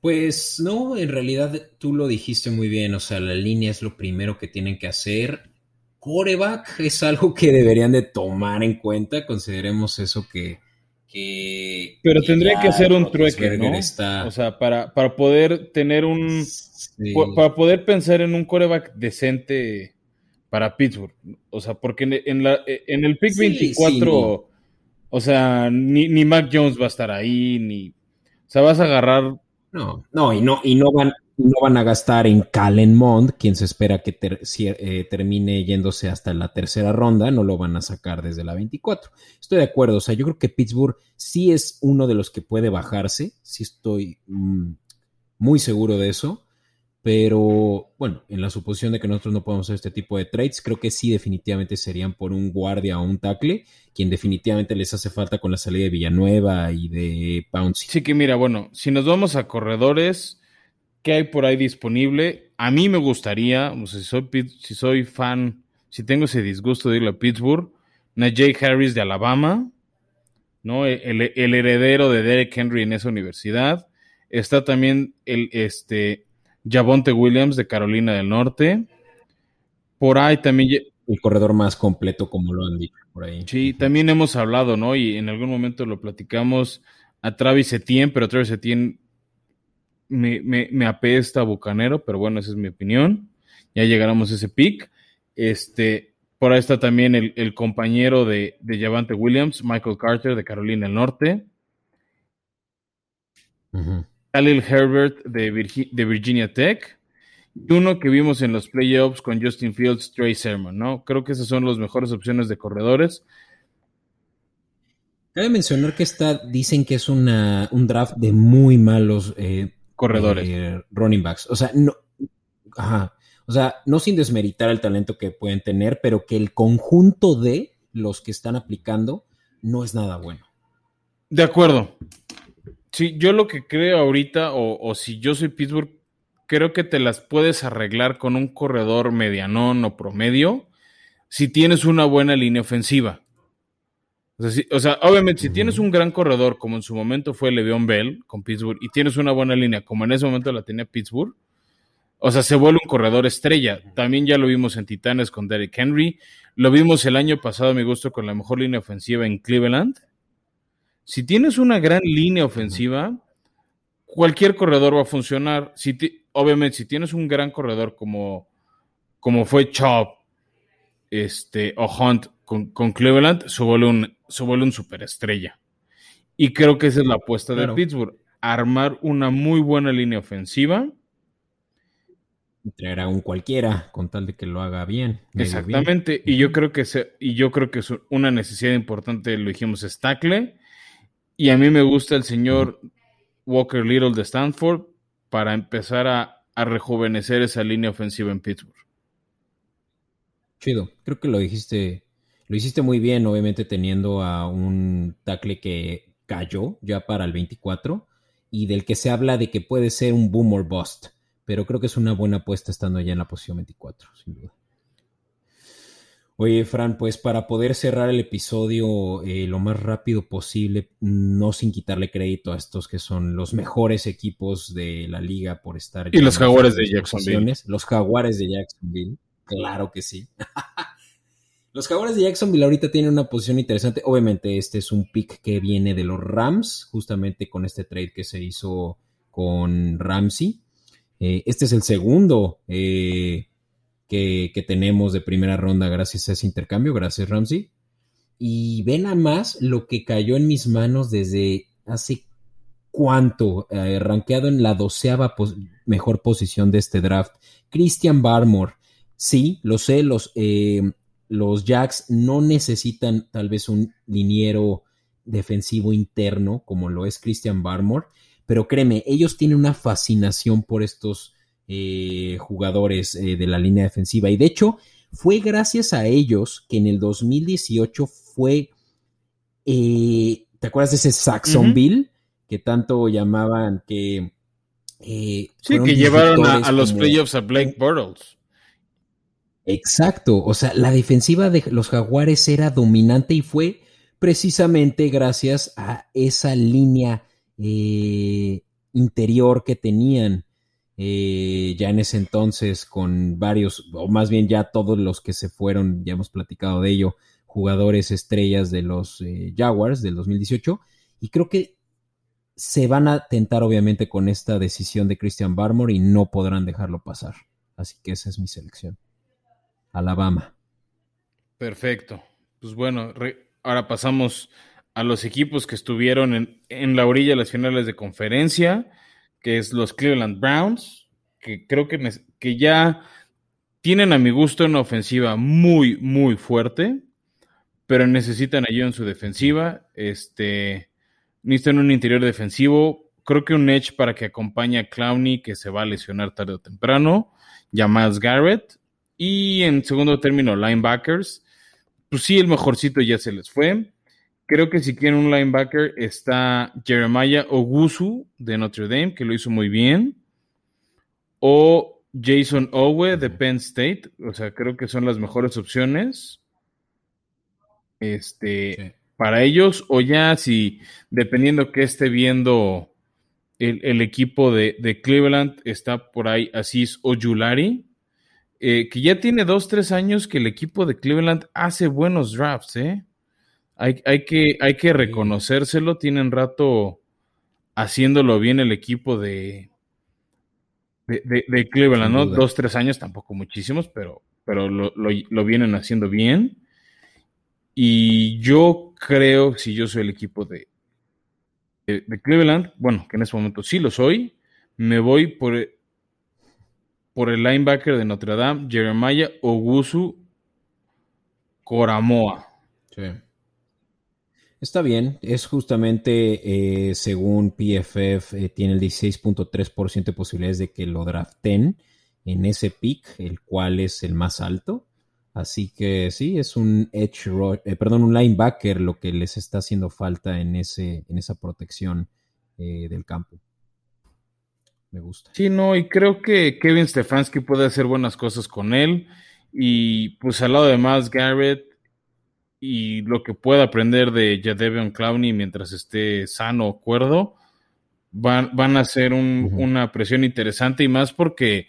Pues no, en realidad tú lo dijiste muy bien, o sea, la línea es lo primero que tienen que hacer. Coreback es algo que deberían de tomar en cuenta, consideremos eso que pero tendría que ser un trueque, ¿no? O sea, para, para poder tener un... Para poder pensar en un coreback decente para Pittsburgh. O sea, porque en, la, en el pick 24, o sea, ni, ni Mac Jones va a estar ahí, ni... O sea, vas a agarrar... No, no, y no, y no van, no van a gastar en Calen Mond, quien se espera que eh, termine yéndose hasta la tercera ronda, no lo van a sacar desde la 24. Estoy de acuerdo, o sea, yo creo que Pittsburgh sí es uno de los que puede bajarse, sí estoy mm, muy seguro de eso, pero bueno, en la suposición de que nosotros no podemos hacer este tipo de trades, creo que sí definitivamente serían por un guardia o un tackle, quien definitivamente les hace falta con la salida de Villanueva y de Pouncy. Sí que mira, bueno, si nos vamos a corredores ¿Qué hay por ahí disponible? A mí me gustaría, si, soy, si soy fan, si tengo ese disgusto de ir a Pittsburgh, Najee Harris de Alabama, ¿no? El, heredero de Derek Henry en esa universidad. Está también el este, Javonte Williams de Carolina del Norte. Por ahí también. El corredor más completo, como lo han dicho por ahí. Sí, también hemos hablado, ¿no? Y en algún momento lo platicamos a Travis Etienne, pero Travis Etienne me, me, apesta Bucanero, pero bueno, esa es mi opinión. Ya llegaremos a ese pick. Este, por ahí está también el, compañero de, de Javante Williams, Michael Carter de Carolina del Norte. Uh Herbert de, de, Virginia Tech. Y uno que vimos en los playoffs con Justin Fields, Trey Sermon, ¿no? Creo que esas son las mejores opciones de corredores. Cabe mencionar que está, dicen que es una, un draft de muy malos eh, corredores. Eh, running backs. O sea, no. Ajá. O sea, no sin desmeritar el talento que pueden tener, pero que el conjunto de los que están aplicando no es nada bueno. De acuerdo. Sí, yo lo que creo ahorita, o, si yo soy Pittsburgh, creo que te las puedes arreglar con un corredor medianón o promedio. si tienes una buena línea ofensiva. O sea, obviamente, si tienes un gran corredor, como en su momento fue Le'Veon Bell con Pittsburgh, y tienes una buena línea, como en ese momento la tenía Pittsburgh, o sea, se vuelve un corredor estrella. También ya lo vimos en Titanes con Derrick Henry. Lo vimos el año pasado, a mi gusto, con la mejor línea ofensiva en Cleveland. Si tienes una gran línea ofensiva, cualquier corredor va a funcionar. Si obviamente, si tienes un gran corredor como, como fue Chop este, o Hunt con, Cleveland, se vuelve, un, se vuelve un superestrella. Y creo que esa es la apuesta de Pittsburgh. Armar una muy buena línea ofensiva traer a un cualquiera con tal de que lo haga bien. Exactamente, y yo creo que y yo creo que es una necesidad importante, lo dijimos, es tackle, y a mí me gusta el señor Walker Little de Stanford para empezar a, rejuvenecer esa línea ofensiva en Pittsburgh. Chido, creo que lo dijiste, lo hiciste muy bien, obviamente teniendo a un tackle que cayó ya para el 24 y del que se habla de que puede ser un boomer bust pero creo que es una buena apuesta estando ya en la posición 24, sin duda. Oye, Fran, pues para poder cerrar el episodio eh, lo más rápido posible, no sin quitarle crédito a estos que son los mejores equipos de la liga por estar. Y los jaguares de Jacksonville. Los jaguares de Jacksonville, claro que sí. los jaguares de Jacksonville ahorita tienen una posición interesante. Obviamente, este es un pick que viene de los Rams, justamente con este trade que se hizo con Ramsey. Eh, este es el segundo eh, que, tenemos de primera ronda gracias a ese intercambio, gracias Ramsey. Y ven a más lo que cayó en mis manos desde hace cuánto, eh, rankeado en la doceava mejor posición de este draft. Christian Barmore, sí, lo sé, los, los Jacks no necesitan tal vez un liniero defensivo interno como lo es Christian Barmore, pero créeme, ellos tienen una fascinación por estos eh, jugadores eh, de la línea defensiva. Y de hecho, fue gracias a ellos que en el 2018 fue, eh, ¿te acuerdas de ese Saxonville? Que tanto llamaban que... sí, que llevaron a, los playoffs a Blake Bortles. Exacto, o sea, la defensiva de los jaguares era dominante y fue precisamente gracias a esa línea interior que tenían eh, ya en ese entonces con varios, o más bien ya todos los que se fueron, ya hemos platicado de ello, jugadores estrellas de los eh, Jaguars del 2018. Y creo que se van a tentar obviamente con esta decisión de Christian Barmore y no podrán dejarlo pasar. Así que esa es mi selección. Alabama. Perfecto. Pues bueno, ahora pasamos a los equipos que estuvieron en, la orilla de las finales de conferencia, que es los Cleveland Browns, que creo que, que ya tienen a mi gusto una ofensiva muy, muy fuerte, pero necesitan ayuda en su defensiva. Este, necesitan un interior defensivo. Creo que un edge para que acompañe a Clowney, que se va a lesionar tarde o temprano, ya Garrett. Y en segundo término, linebackers. Pues sí, el mejorcito ya se les fue. Creo que si quieren un linebacker está Jeremiah Ogusu de Notre Dame, que lo hizo muy bien. O Jason Owe de Penn State. O sea, creo que son las mejores opciones. Este, para ellos. O ya si, dependiendo que esté viendo el, equipo de, Cleveland, está por ahí Asís Ojulari. Eh, que ya tiene dos, tres años que el equipo de Cleveland hace buenos drafts, ¿eh? Hay, hay, que, hay que reconocérselo. Tienen rato haciéndolo bien el equipo de, de, Cleveland, ¿no? Dos, tres años, tampoco muchísimos, pero, pero lo, lo, vienen haciendo bien. Y yo creo, si yo soy el equipo de, de, Cleveland, bueno, que en este momento sí lo soy, me voy por, por el linebacker de Notre Dame, Jeremiah Ogusu Coramoa. Sí. Está bien, es justamente, eh, según PFF, eh, tiene el 16.3% de posibilidades de que lo draften en ese pick, el cual es el más alto. Así que sí, es un edge, eh, perdón, un linebacker lo que les está haciendo falta en, ese, en esa protección del campo. Me gusta. Sí, no, y creo que Kevin Stefanski puede hacer buenas cosas con él. Y pues al lado de más Garrett y lo que pueda aprender de Jadevion Clowney mientras esté sano o cuerdo, van, van a ser una presión interesante y más porque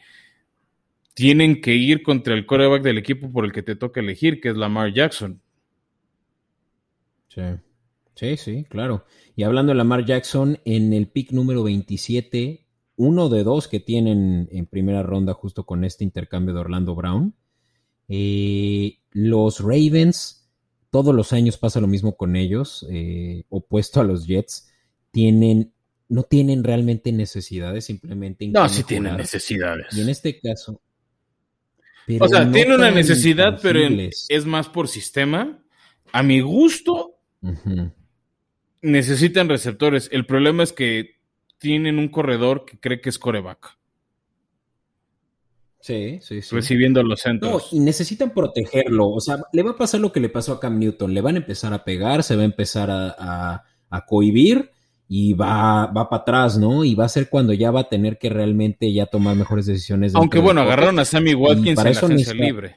tienen que ir contra el coreback del equipo por el que te toca elegir, que es Lamar Jackson. Sí, sí, sí, claro. Y hablando de Lamar Jackson, en el pick número 27, uno de dos que tienen en primera ronda justo con este intercambio de Orlando Brown, eh, los Ravens, todos los años pasa lo mismo con ellos, eh, opuesto a los Jets, tienen, no tienen realmente necesidades, simplemente... No, sí tienen necesidades. Y en este caso... o sea, tiene una necesidad, pero es más por sistema. A mi gusto, necesitan receptores. El problema es que tienen un corredor que cree que es coreback. Sí, sí, sí. Recibiendo los centros. No, y necesitan protegerlo. O sea, le va a pasar lo que le pasó a Cam Newton. Le van a empezar a pegar, se va a empezar a, a, cohibir y va, va para atrás, ¿no? Y va a ser cuando ya va a tener que realmente ya tomar mejores decisiones. Aunque bueno, agarraron a Sammy Watkins para en eso la agencia libre.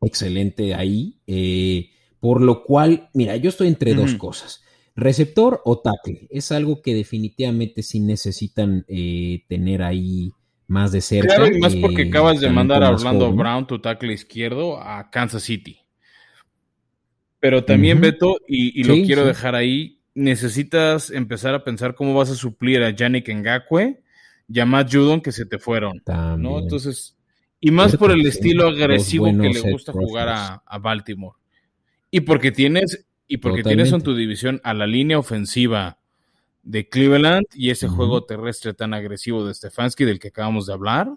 Excelente ahí. Eh, por lo cual, mira, yo estoy entre dos cosas. Receptor o tackle. Es algo que definitivamente sí necesitan eh, tener ahí más de cerca. Claro, y más porque eh, acabas de mandar a Orlando Brown, tu tackle izquierdo, a Kansas City. Pero también, Beto, y, lo quiero dejar ahí, necesitas empezar a pensar cómo vas a suplir a Yannick Ngakwe y a Matt Judon que se te fueron. ¿no? Entonces, y más por el estilo agresivo que le gusta jugar a Baltimore. Y porque tienes, y porque tienes en tu división a la línea ofensiva de Cleveland y ese juego terrestre tan agresivo de Stefanski del que acabamos de hablar.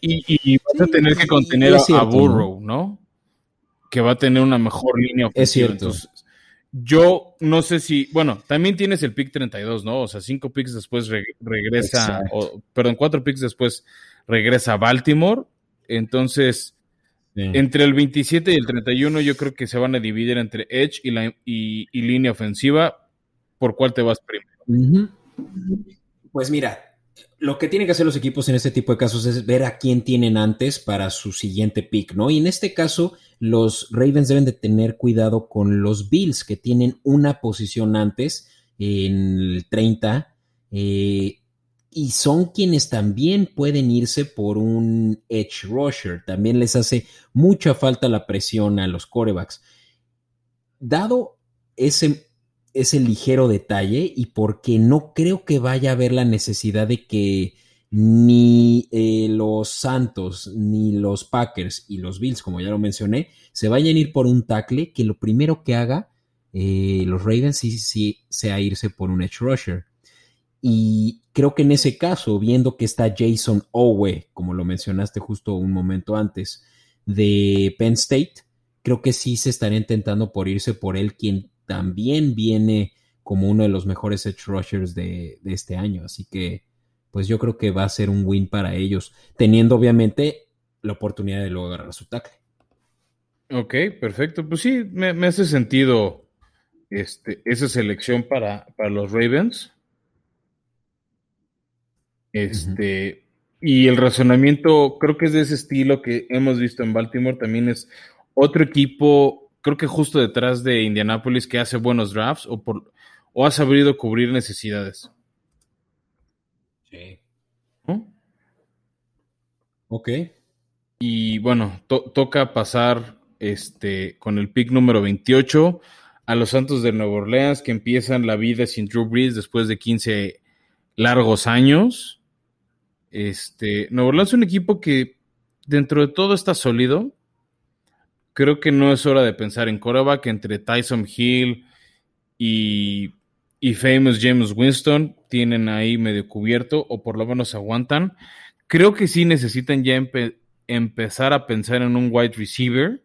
Y, vas a tener que contener a Burrow, ¿no? Que va a tener una mejor línea ofensiva. Es cierto. Entonces, yo no sé si, bueno, también tienes el pick 32, ¿no? O sea, cinco picks después regresa, o, perdón, cuatro picks después regresa a Baltimore. Entonces, entre el 27 y el 31 yo creo que se van a dividir entre Edge y, la, y, línea ofensiva. ¿Por cuál te vas primero? Pues mira, lo que tienen que hacer los equipos en este tipo de casos es ver a quién tienen antes para su siguiente pick, ¿no? Y en este caso, los Ravens deben de tener cuidado con los Bills, que tienen una posición antes en el 30. Eh, y son quienes también pueden irse por un edge rusher. También les hace mucha falta la presión a los corebacks. Dado ese, ese ligero detalle y porque no creo que vaya a haber la necesidad de que ni eh, los Santos, ni los Packers y los Bills, como ya lo mencioné, se vayan a ir por un tackle, que lo primero que haga eh, los Ravens sí, sí sea irse por un edge rusher. Y creo que en ese caso, viendo que está Jason Owe, como lo mencionaste justo un momento antes, de Penn State, creo que sí se estaría intentando por irse por él, quien también viene como uno de los mejores edge rushers de, este año. Así que, pues yo creo que va a ser un win para ellos, teniendo obviamente la oportunidad de luego agarrar su tackle. Ok, perfecto. Pues sí, me, hace sentido este, esa selección para, para los Ravens. Este, y el razonamiento creo que es de ese estilo que hemos visto en Baltimore. También es otro equipo, creo que justo detrás de Indianapolis, que hace buenos drafts o, por, o ha sabido cubrir necesidades. Sí. Ok. Y bueno, toca pasar este, con el pick número 28 a los Santos de Nueva Orleans que empiezan la vida sin Drew Brees después de 15 largos años. Este, Nuevo Orleans es un equipo que dentro de todo está sólido. Creo que no es hora de pensar en que entre Tyson Hill y, y Famous James Winston. Tienen ahí medio cubierto o por lo menos aguantan. Creo que sí necesitan ya empezar a pensar en un wide receiver.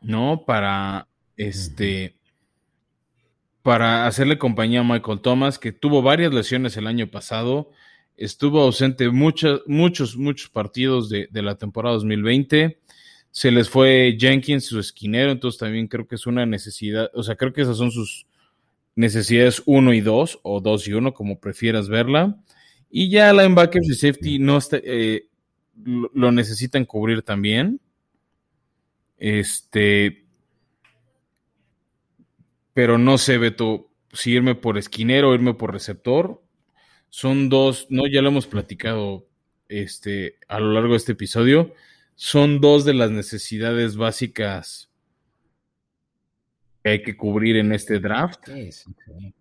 ¿No? Para este. Para hacerle compañía a Michael Thomas, que tuvo varias lesiones el año pasado estuvo ausente muchos, muchos, muchos partidos de, la temporada 2020. Se les fue Jenkins, su esquinero, entonces también creo que es una necesidad, o sea, creo que esas son sus necesidades 1 y 2, o 2 y 1, como prefieras verla. Y ya linebackers y safety no eh, lo necesitan cubrir también. Este, pero no sé, Beto, si irme por esquinero o irme por receptor. Son dos, no, ya lo hemos platicado este, a lo largo de este episodio. Son dos de las necesidades básicas que hay que cubrir en este draft. Sí, sí, sí.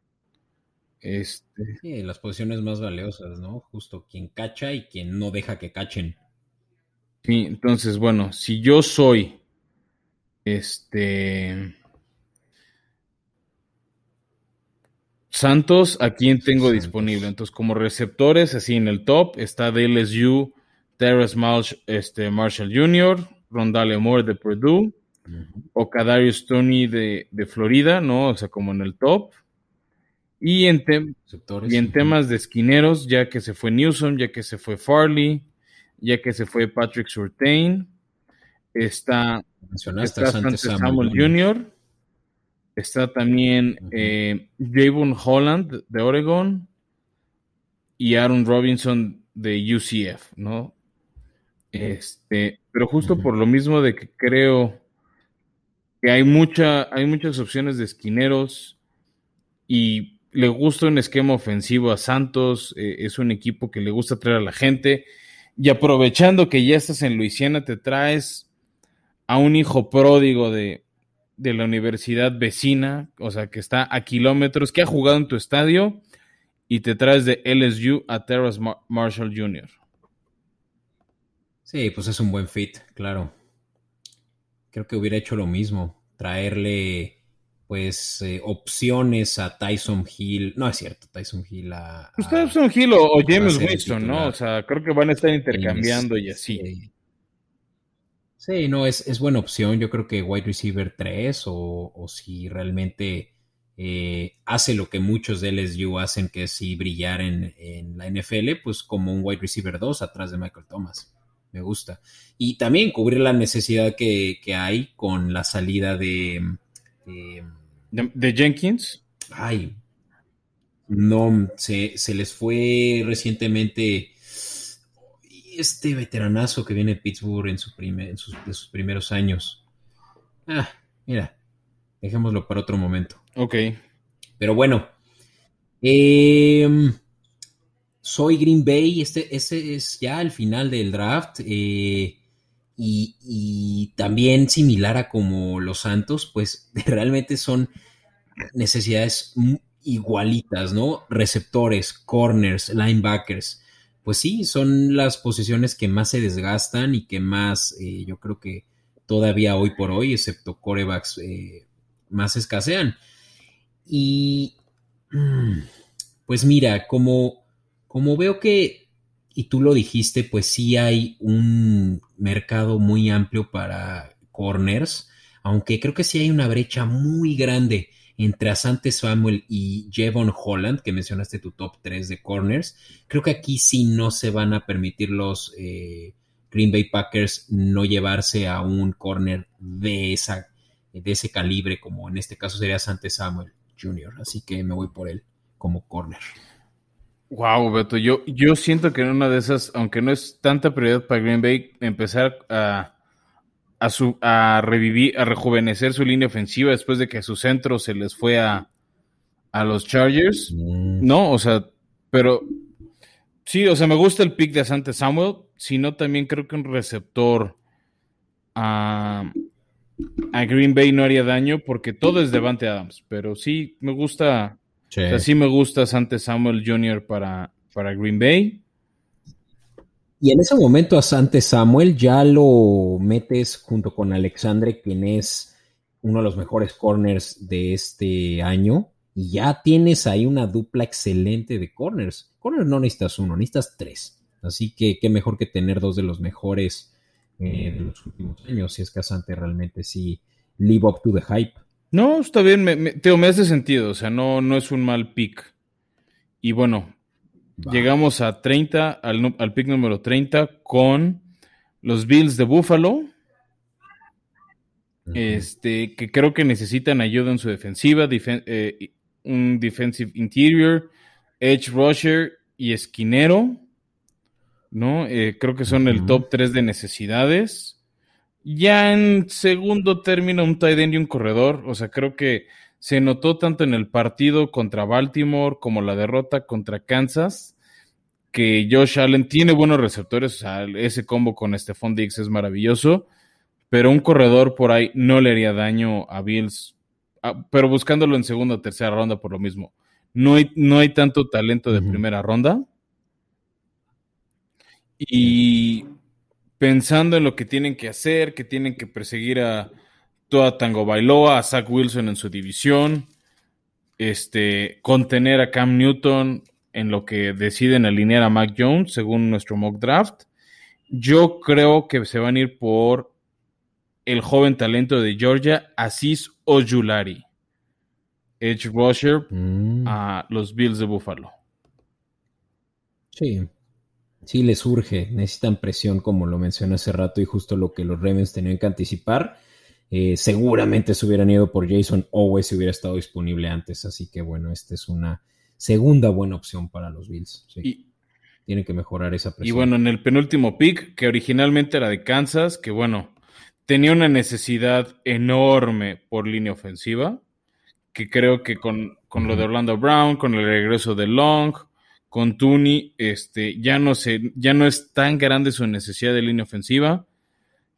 Este... Sí, las posiciones más valiosas, ¿no? Justo quien cacha y quien no deja que cachen. Sí, entonces, bueno, si yo soy este Santos, ¿a quién tengo disponible? Entonces, como receptores, así en el top, está DLSU, Terrace este, Marshall Jr., Rondale Moore de Purdue, o Kadarius Tony de, de, Florida, ¿no? O sea, como en el top. Y en, y en temas de esquineros, ya que se fue Newsom, ya que se fue Farley, ya que se fue Patrick Surtain, está, está Samuel, Samuel Jr., está también eh, Javon Holland de Oregon y Aaron Robinson de UCF, ¿no? Este, pero justo por lo mismo de que creo que hay mucha, hay muchas opciones de esquineros y le gusta un esquema ofensivo a Santos, eh, es un equipo que le gusta traer a la gente. Y aprovechando que ya estás en Luisiana, te traes a un hijo pródigo de, de la universidad vecina, o sea, que está a kilómetros, que ha jugado en tu estadio, y te traes de LSU a Terrace Marshall Jr. Sí, pues es un buen fit, claro. Creo que hubiera hecho lo mismo, traerle pues eh, opciones a Tyson Hill. No es cierto, Tyson Hill a. Pues Tyson Hill o, James Wilson, ¿no? O sea, creo que van a estar intercambiando y así. Sí. no, es, buena opción. Yo creo que wide receiver 3 o, si realmente eh, hace lo que muchos de LSU hacen, que es si brillar en, la NFL, pues como un wide receiver 2 atrás de Michael Thomas. Me gusta. Y también cubrir la necesidad que, hay con la salida de ¿De, Jenkins? Ay, no, se, les fue recientemente este veteranazo que viene de Pittsburgh en, su en sus, sus, primeros años. Ah, mira, dejémoslo para otro momento. Ok. Pero bueno, em, soy Green Bay, este, este, es ya el final del draft. Eh, y, también similar a como los Santos, pues realmente son necesidades igualitas, ¿no? Receptores, corners, linebackers. Pues sí, son las posiciones que más se desgastan y que más, eh, yo creo que todavía hoy por hoy, excepto corebacks, eh, más escasean. Y pues mira, como, como veo que y tú lo dijiste, pues sí hay un mercado muy amplio para corners, aunque creo que sí hay una brecha muy grande entre Asante Samuel y Jevon Holland, que mencionaste tu top 3 de corners. Creo que aquí sí no se van a permitir los eh, Green Bay Packers no llevarse a un corner de, esa, de ese calibre, como en este caso sería Asante Samuel Jr. Así que me voy por él como corner. Wow, Beto, yo, yo siento que en una de esas, aunque no es tanta prioridad para Green Bay, empezar a, a, su, a revivir, a rejuvenecer su línea ofensiva después de que su centro se les fue a, a los Chargers. Mm. No, o sea, pero sí, o sea, me gusta el pick de Asante Samuel, sino también creo que un receptor a, a Green Bay no haría daño porque todo es Devante Adams, pero sí me gusta Sí. me gusta Sante Samuel Jr. para, para Green Bay. Y en ese momento a Sante Samuel ya lo metes junto con Alexandre, quien es uno de los mejores corners de este año. Y ya tienes ahí una dupla excelente de corners. Corners no necesitas uno, necesitas tres. Así que qué mejor que tener dos de los mejores eh, de los últimos años. Si es que Asante realmente sí live up to the hype. No, está bien, me, me, me hace sentido, o sea, no, no es un mal pick. Y bueno, llegamos a 30, al, al pick número 30 con los Bills de Buffalo. Este, que creo que necesitan ayuda en su defensiva, eh, un defensive interior, edge rusher y esquinero, ¿no? Eh, creo que son el top 3 de necesidades. Ya en segundo término, un tight end y un corredor. O sea, creo que se notó tanto en el partido contra Baltimore como la derrota contra Kansas que Josh Allen tiene buenos receptores. O sea, ese combo con Stephon Diggs es maravilloso. Pero un corredor por ahí no le haría daño a Bills. Ah, pero buscándolo en segunda o tercera ronda por lo mismo. No hay, no hay tanto talento de primera ronda. Y pensando en lo que tienen que hacer, que tienen que perseguir a toda Tango Bailoa, a Zach Wilson en su división, este, contener a Cam Newton en lo que deciden alinear a Mac Jones según nuestro mock draft. Yo creo que se van a ir por el joven talento de Georgia, Aziz Ojulari, edge rusher mm. a los Bills de Buffalo. Sí, sí les surge, necesitan presión como lo mencioné hace rato y justo lo que los Ravens tenían que anticipar. Eh, seguramente se hubieran ido por Jason Owens si hubiera estado disponible antes, así que bueno, esta es una segunda buena opción para los Bills. Y, Tienen que mejorar esa presión. Y bueno, en el penúltimo pick, que originalmente era de Kansas, que bueno, tenía una necesidad enorme por línea ofensiva, que creo que con, con lo de Orlando Brown, con el regreso de Long, con Tooney, este, ya no ya no es tan grande su necesidad de línea ofensiva.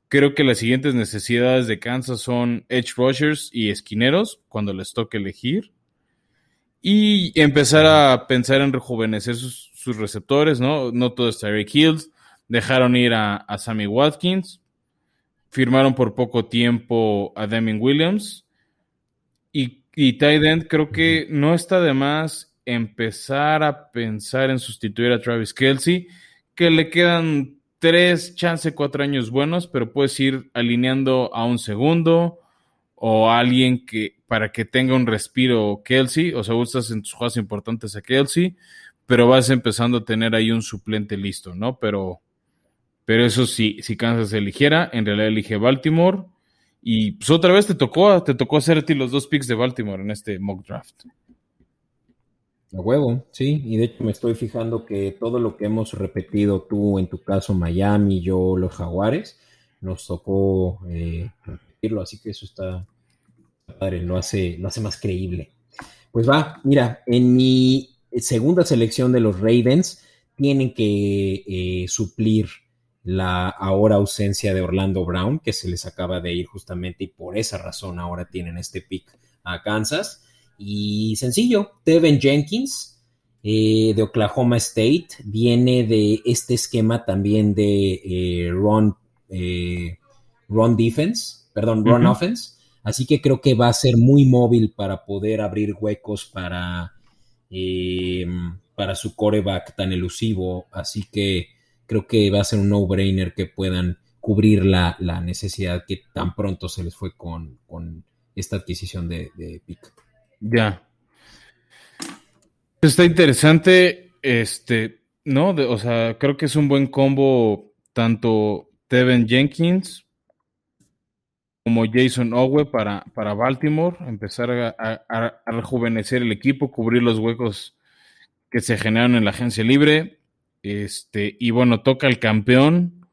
Creo que las siguientes necesidades de Kansas son edge rushers y esquineros cuando les toque elegir. Y empezar a pensar en rejuvenecer sus, receptores, ¿no? No todo es Tyreek Hills. Dejaron ir a, Sammy Watkins. Firmaron por poco tiempo a Deming Williams. Y, y Tight creo que no está de más empezar a pensar en sustituir a Travis Kelsey, que le quedan tres, chance cuatro años buenos, pero puedes ir alineando a un segundo o a alguien que para que tenga un respiro Kelsey, o sea, gustas en tus juegos importantes a Kelsey, pero vas empezando a tener ahí un suplente listo, ¿no? Pero, pero eso sí, si Kansas eligiera, en realidad elige Baltimore. Y pues otra vez te tocó, te tocó hacer a ti los dos picks de Baltimore en este mock draft. A huevo, sí, y de hecho me estoy fijando que todo lo que hemos repetido tú, en tu caso Miami, yo los Jaguares, nos tocó eh, repetirlo, así que eso está padre, lo hace, lo hace más creíble. Pues va, mira, en mi segunda selección de los Ravens tienen que eh, suplir la ahora ausencia de Orlando Brown, que se les acaba de ir justamente y por esa razón ahora tienen este pick a Kansas. Y sencillo, Tevin Jenkins eh, de Oklahoma State viene de este esquema también de eh, run, eh, run defense, perdón, run offense. Así que creo que va a ser muy móvil para poder abrir huecos para, para su coreback tan elusivo. Así que creo que va a ser un no-brainer que puedan cubrir la, necesidad que tan pronto se les fue con, esta adquisición de, de pick. Ya. Está interesante, este, ¿no? o sea, creo que es un buen combo tanto Tevin Jenkins como Jason Owe para, para Baltimore, empezar a, rejuvenecer el equipo, cubrir los huecos que se generan en la agencia libre. Este, y bueno, toca el campeón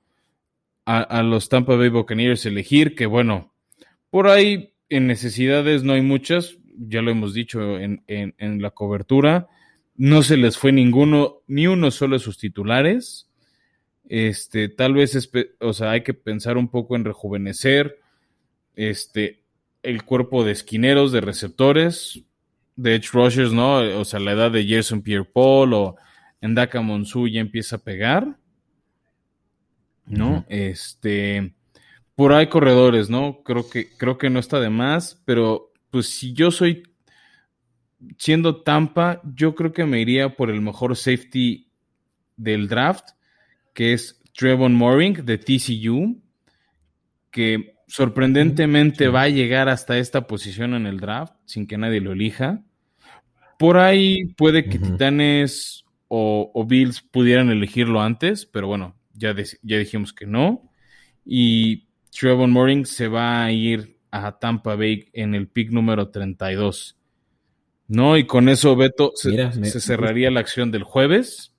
a, a los Tampa Bay Buccaneers elegir, que bueno, por ahí en necesidades no hay muchas, ya lo hemos dicho en, la cobertura, no se les fue ninguno, ni uno solo de sus titulares. Este, tal vez, o sea, hay que pensar un poco en rejuvenecer este, el cuerpo de esquineros, de receptores, de edge rushers, ¿no? O sea, la edad de Jason Pierre-Paul o Endaka Monsu ya empieza a pegar, ¿no? Este, por ahí corredores, ¿no? Creo que, creo que no está de más, pero pues si yo soy, siendo Tampa, yo creo que me iría por el mejor safety del draft, que es Trevon Moring de TCU, que sorprendentemente va a llegar hasta esta posición en el draft sin que nadie lo elija. Por ahí puede que Titanes o, Bills pudieran elegirlo antes, pero bueno, ya, ya dijimos que no. Y Trevon Moring se va a ir a Tampa Bay en el pick número 32. ¿No? Y con eso, Beto, se, cerraría la acción del jueves.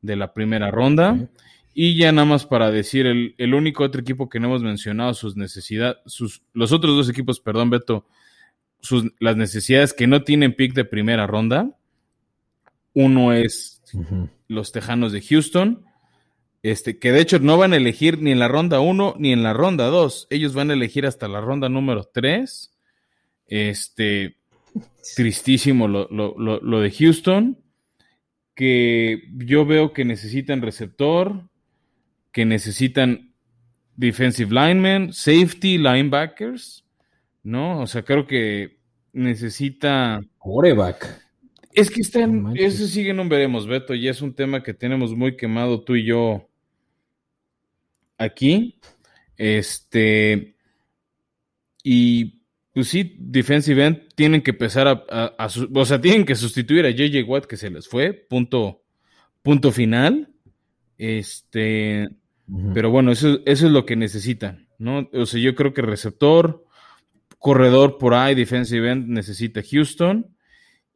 de la primera ronda. Y ya nada más para decir, el, el, único otro equipo que no hemos mencionado, sus necesidades, sus, los otros dos equipos, perdón, Beto, sus, las necesidades que no tienen pick de primera ronda. Uno es los Tejanos de Houston, este, que de hecho no van a elegir ni en la ronda 1 ni en la ronda 2. Ellos van a elegir hasta la ronda número 3. Este, tristísimo lo, lo, lo, de Houston, que yo veo que necesitan receptor, que necesitan defensive linemen, safety, linebackers, ¿no? O sea, creo que necesita... Coreback. Es que están, eso sigue no veremos, Beto, y es un tema que tenemos muy quemado tú y yo aquí. Este, y pues sí, defensive end tienen que empezar a, o sea, tienen que sustituir a JJ Watt que se les fue, punto, punto final. Este, pero bueno, eso, eso es lo que necesitan, ¿no? O sea, yo creo que receptor, corredor por ahí, defensive end necesita Houston.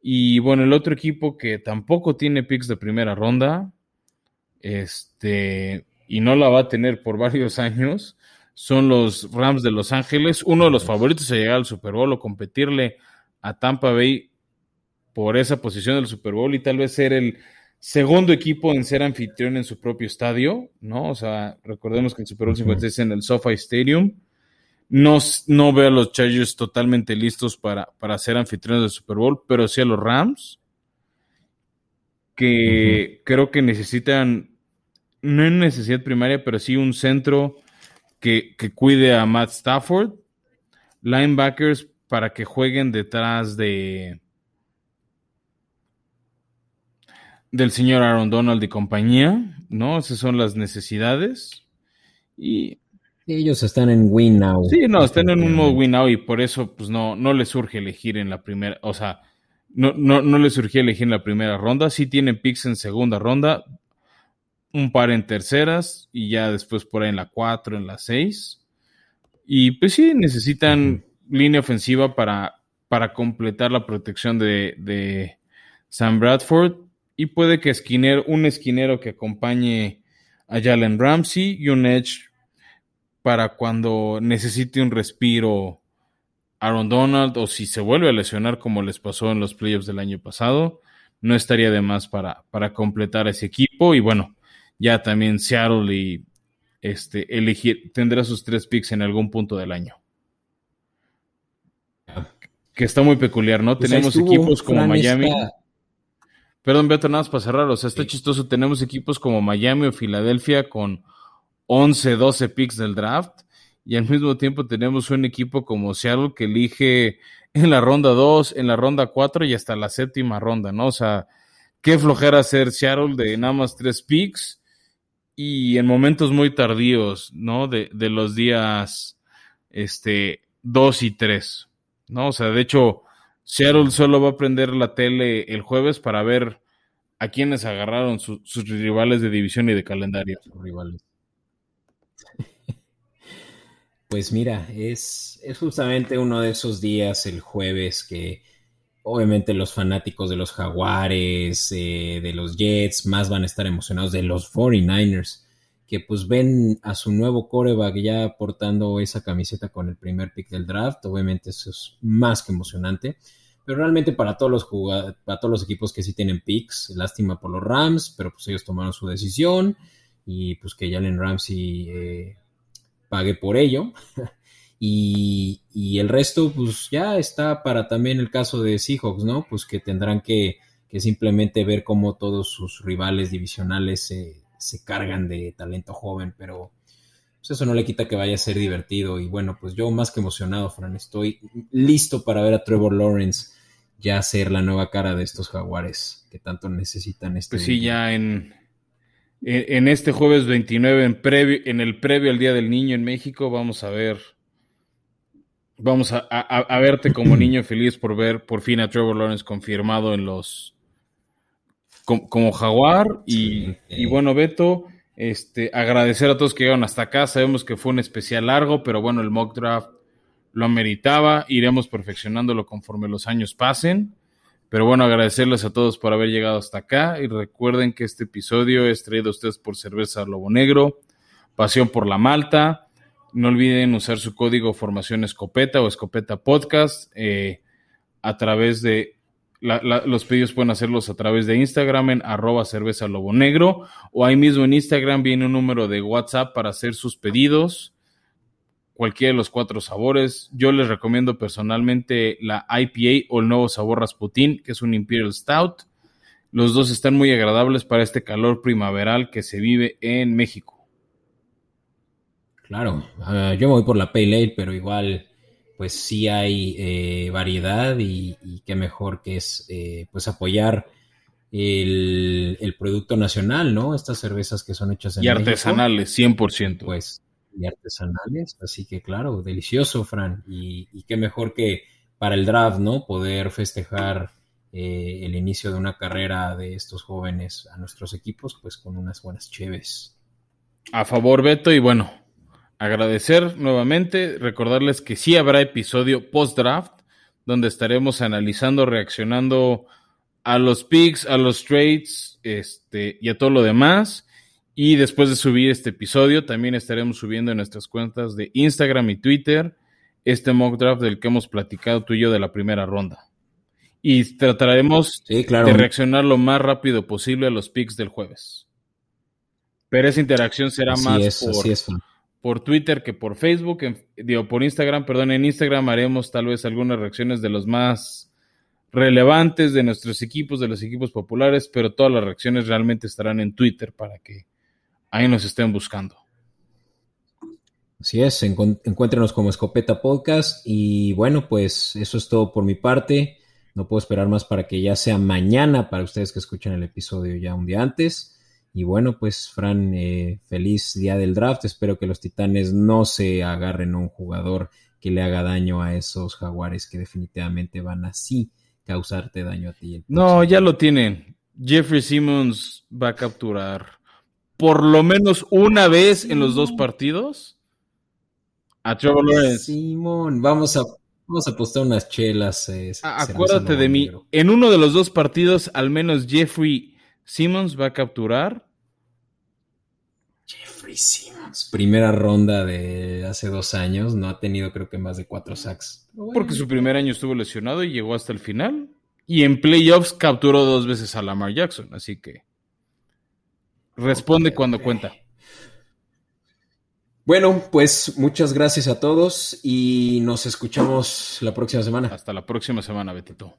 Y bueno, el otro equipo que tampoco tiene picks de primera ronda, este, y no la va a tener por varios años, son los Rams de Los Ángeles, uno de los favoritos a llegar al Super Bowl o competirle a Tampa Bay por esa posición del Super Bowl y tal vez ser el segundo equipo en ser anfitrión en su propio estadio, ¿no? O sea, recordemos que el Super Bowl 56 es en el SoFi Stadium. No, no veo a los Chargers totalmente listos para, para ser anfitriones del Super Bowl, pero sí a los Rams, que creo que necesitan no en necesidad primaria, pero sí un centro que, cuide a Matt Stafford, linebackers para que jueguen detrás de del señor Aaron Donald y compañía, ¿no? Esas son las necesidades. Y ellos están en win now. Sí, no, están en un modo win now y por eso pues no, no les surge elegir en la primera, o sea, no, no, no les surgió elegir en la primera ronda, sí tienen picks en segunda ronda, un par en terceras y ya después por ahí en la 4, en la 6. Y pues sí, necesitan línea ofensiva para, para completar la protección de, de, Sam Bradford. Y puede que esquiner, un esquinero que acompañe a Jalen Ramsey y un edge para cuando necesite un respiro Aaron Donald o si se vuelve a lesionar como les pasó en los playoffs del año pasado, no estaría de más para, para completar ese equipo. Y bueno, ya también Seattle y este, elegir, tendrá sus tres picks en algún punto del año. Que está muy peculiar, ¿no? Pues tenemos equipos como Miami. Perdón, Beto, nada más para cerrar. O sea, está chistoso. Tenemos equipos como Miami o Filadelfia con 11, 12 picks del draft. Y al mismo tiempo tenemos un equipo como Seattle que elige en la ronda 2, en la ronda 4 y hasta la séptima ronda, ¿no? O sea, qué flojera hacer Seattle de nada más tres picks y en momentos muy tardíos, ¿no? De, de los días este, 2 y 3, ¿no? O sea, de hecho, Seattle solo va a prender la tele el jueves para ver a quienes agarraron sus rivales de división y de calendario. Pues mira, es, es justamente uno de esos días, el jueves, que obviamente los fanáticos de los Jaguares, eh, de los Jets, más van a estar emocionados de los 49ers, que pues ven a su nuevo coreback ya portando esa camiseta con el primer pick del draft. Obviamente eso es más que emocionante. Pero realmente para todos los para todos los equipos que sí tienen picks, lástima por los Rams, pero pues ellos tomaron su decisión y pues que Jalen Ramsey eh, pague por ello. Y, el resto, pues ya está para también el caso de Seahawks, ¿no? Pues que tendrán que, simplemente ver cómo todos sus rivales divisionales se, se cargan de talento joven, pero pues eso no le quita que vaya a ser divertido. Y bueno, pues yo más que emocionado, Fran, estoy listo para ver a Trevor Lawrence ya ser la nueva cara de estos jaguares que tanto necesitan este. Pues sí, ya en, en, este jueves 29, en, previo, en el previo al Día del Niño en México, vamos a ver Vamos a, verte como niño feliz por ver por fin a Trevor Lawrence confirmado en los como, jaguar. Y, bueno Beto este agradecer a todos que llegaron hasta acá. Sabemos que fue un especial largo pero bueno el mock draft lo ameritaba. Iremos perfeccionándolo conforme los años pasen. Pero bueno, agradecerles a todos por haber llegado hasta acá. Y recuerden que este episodio es traído a ustedes por Cerveza Lobo Negro, Pasión por la Malta. No olviden usar su código Formación Escopeta o Escopeta Podcast eh, a través de los pedidos pueden hacerlos a través de Instagram en arroba cerveza lobo negro o ahí mismo en Instagram viene un número de WhatsApp para hacer sus pedidos cualquiera de los cuatro sabores. Yo les recomiendo personalmente la IPA o el nuevo sabor Rasputin, que es un Imperial Stout. Los dos están muy agradables para este calor primaveral que se vive en México. Claro, ah, yo me voy por la Pale Ale, pero igual, pues sí hay eh, variedad y, qué mejor que es eh, pues apoyar el, producto nacional, ¿no? Estas cervezas que son hechas en Y artesanales, 100%. Pues y artesanales. Así que claro, delicioso, Fran. Y, qué mejor que para el draft, ¿no? Poder festejar eh, el inicio de una carrera de estos jóvenes a nuestros equipos, pues con unas buenas cheves. A favor, Beto, y bueno, agradecer nuevamente, recordarles que sí habrá episodio post-draft, donde estaremos analizando, reaccionando a los picks, a los trades, este, y a todo lo demás. Y después de subir este episodio, también estaremos subiendo en nuestras cuentas de Instagram y Twitter este mock draft del que hemos platicado tú y yo de la primera ronda. Y trataremos de reaccionar lo más rápido posible a los picks del jueves. Pero esa interacción será más por, por, Twitter que por Facebook, digo, por Instagram, perdón, en Instagram haremos tal vez algunas reacciones de los más relevantes de nuestros equipos, de los equipos populares, pero todas las reacciones realmente estarán en Twitter para que ahí nos estén buscando. Así es, encuéntrenos como Escopeta Podcast y bueno, pues eso es todo por mi parte. No puedo esperar más para que ya sea mañana para ustedes que escuchen el episodio ya un día antes. Y bueno, pues Fran, eh, feliz día del draft. Espero que los Titanes no se agarren a un jugador que le haga daño a esos jaguares que definitivamente van así causarte daño a ti. No, ya lo tienen. Jeffrey Simmons va a capturar por lo menos una vez en los dos partidos a Trevor Lawrence. Simón, vamos a, vamos a apostar unas chelas. Eh, acuérdate de mí. En uno de los dos partidos, al menos Jeffrey Simmons va a capturar. Simmons. Primera ronda de hace dos años. No ha tenido, creo que, más de cuatro sacks. Porque su primer año estuvo lesionado y llegó hasta el final. Y en playoffs capturó dos veces a Lamar Jackson. Así que. Responde cuando cuenta. Bueno, pues muchas gracias a todos y nos escuchamos la próxima semana. Hasta la próxima semana, Betito.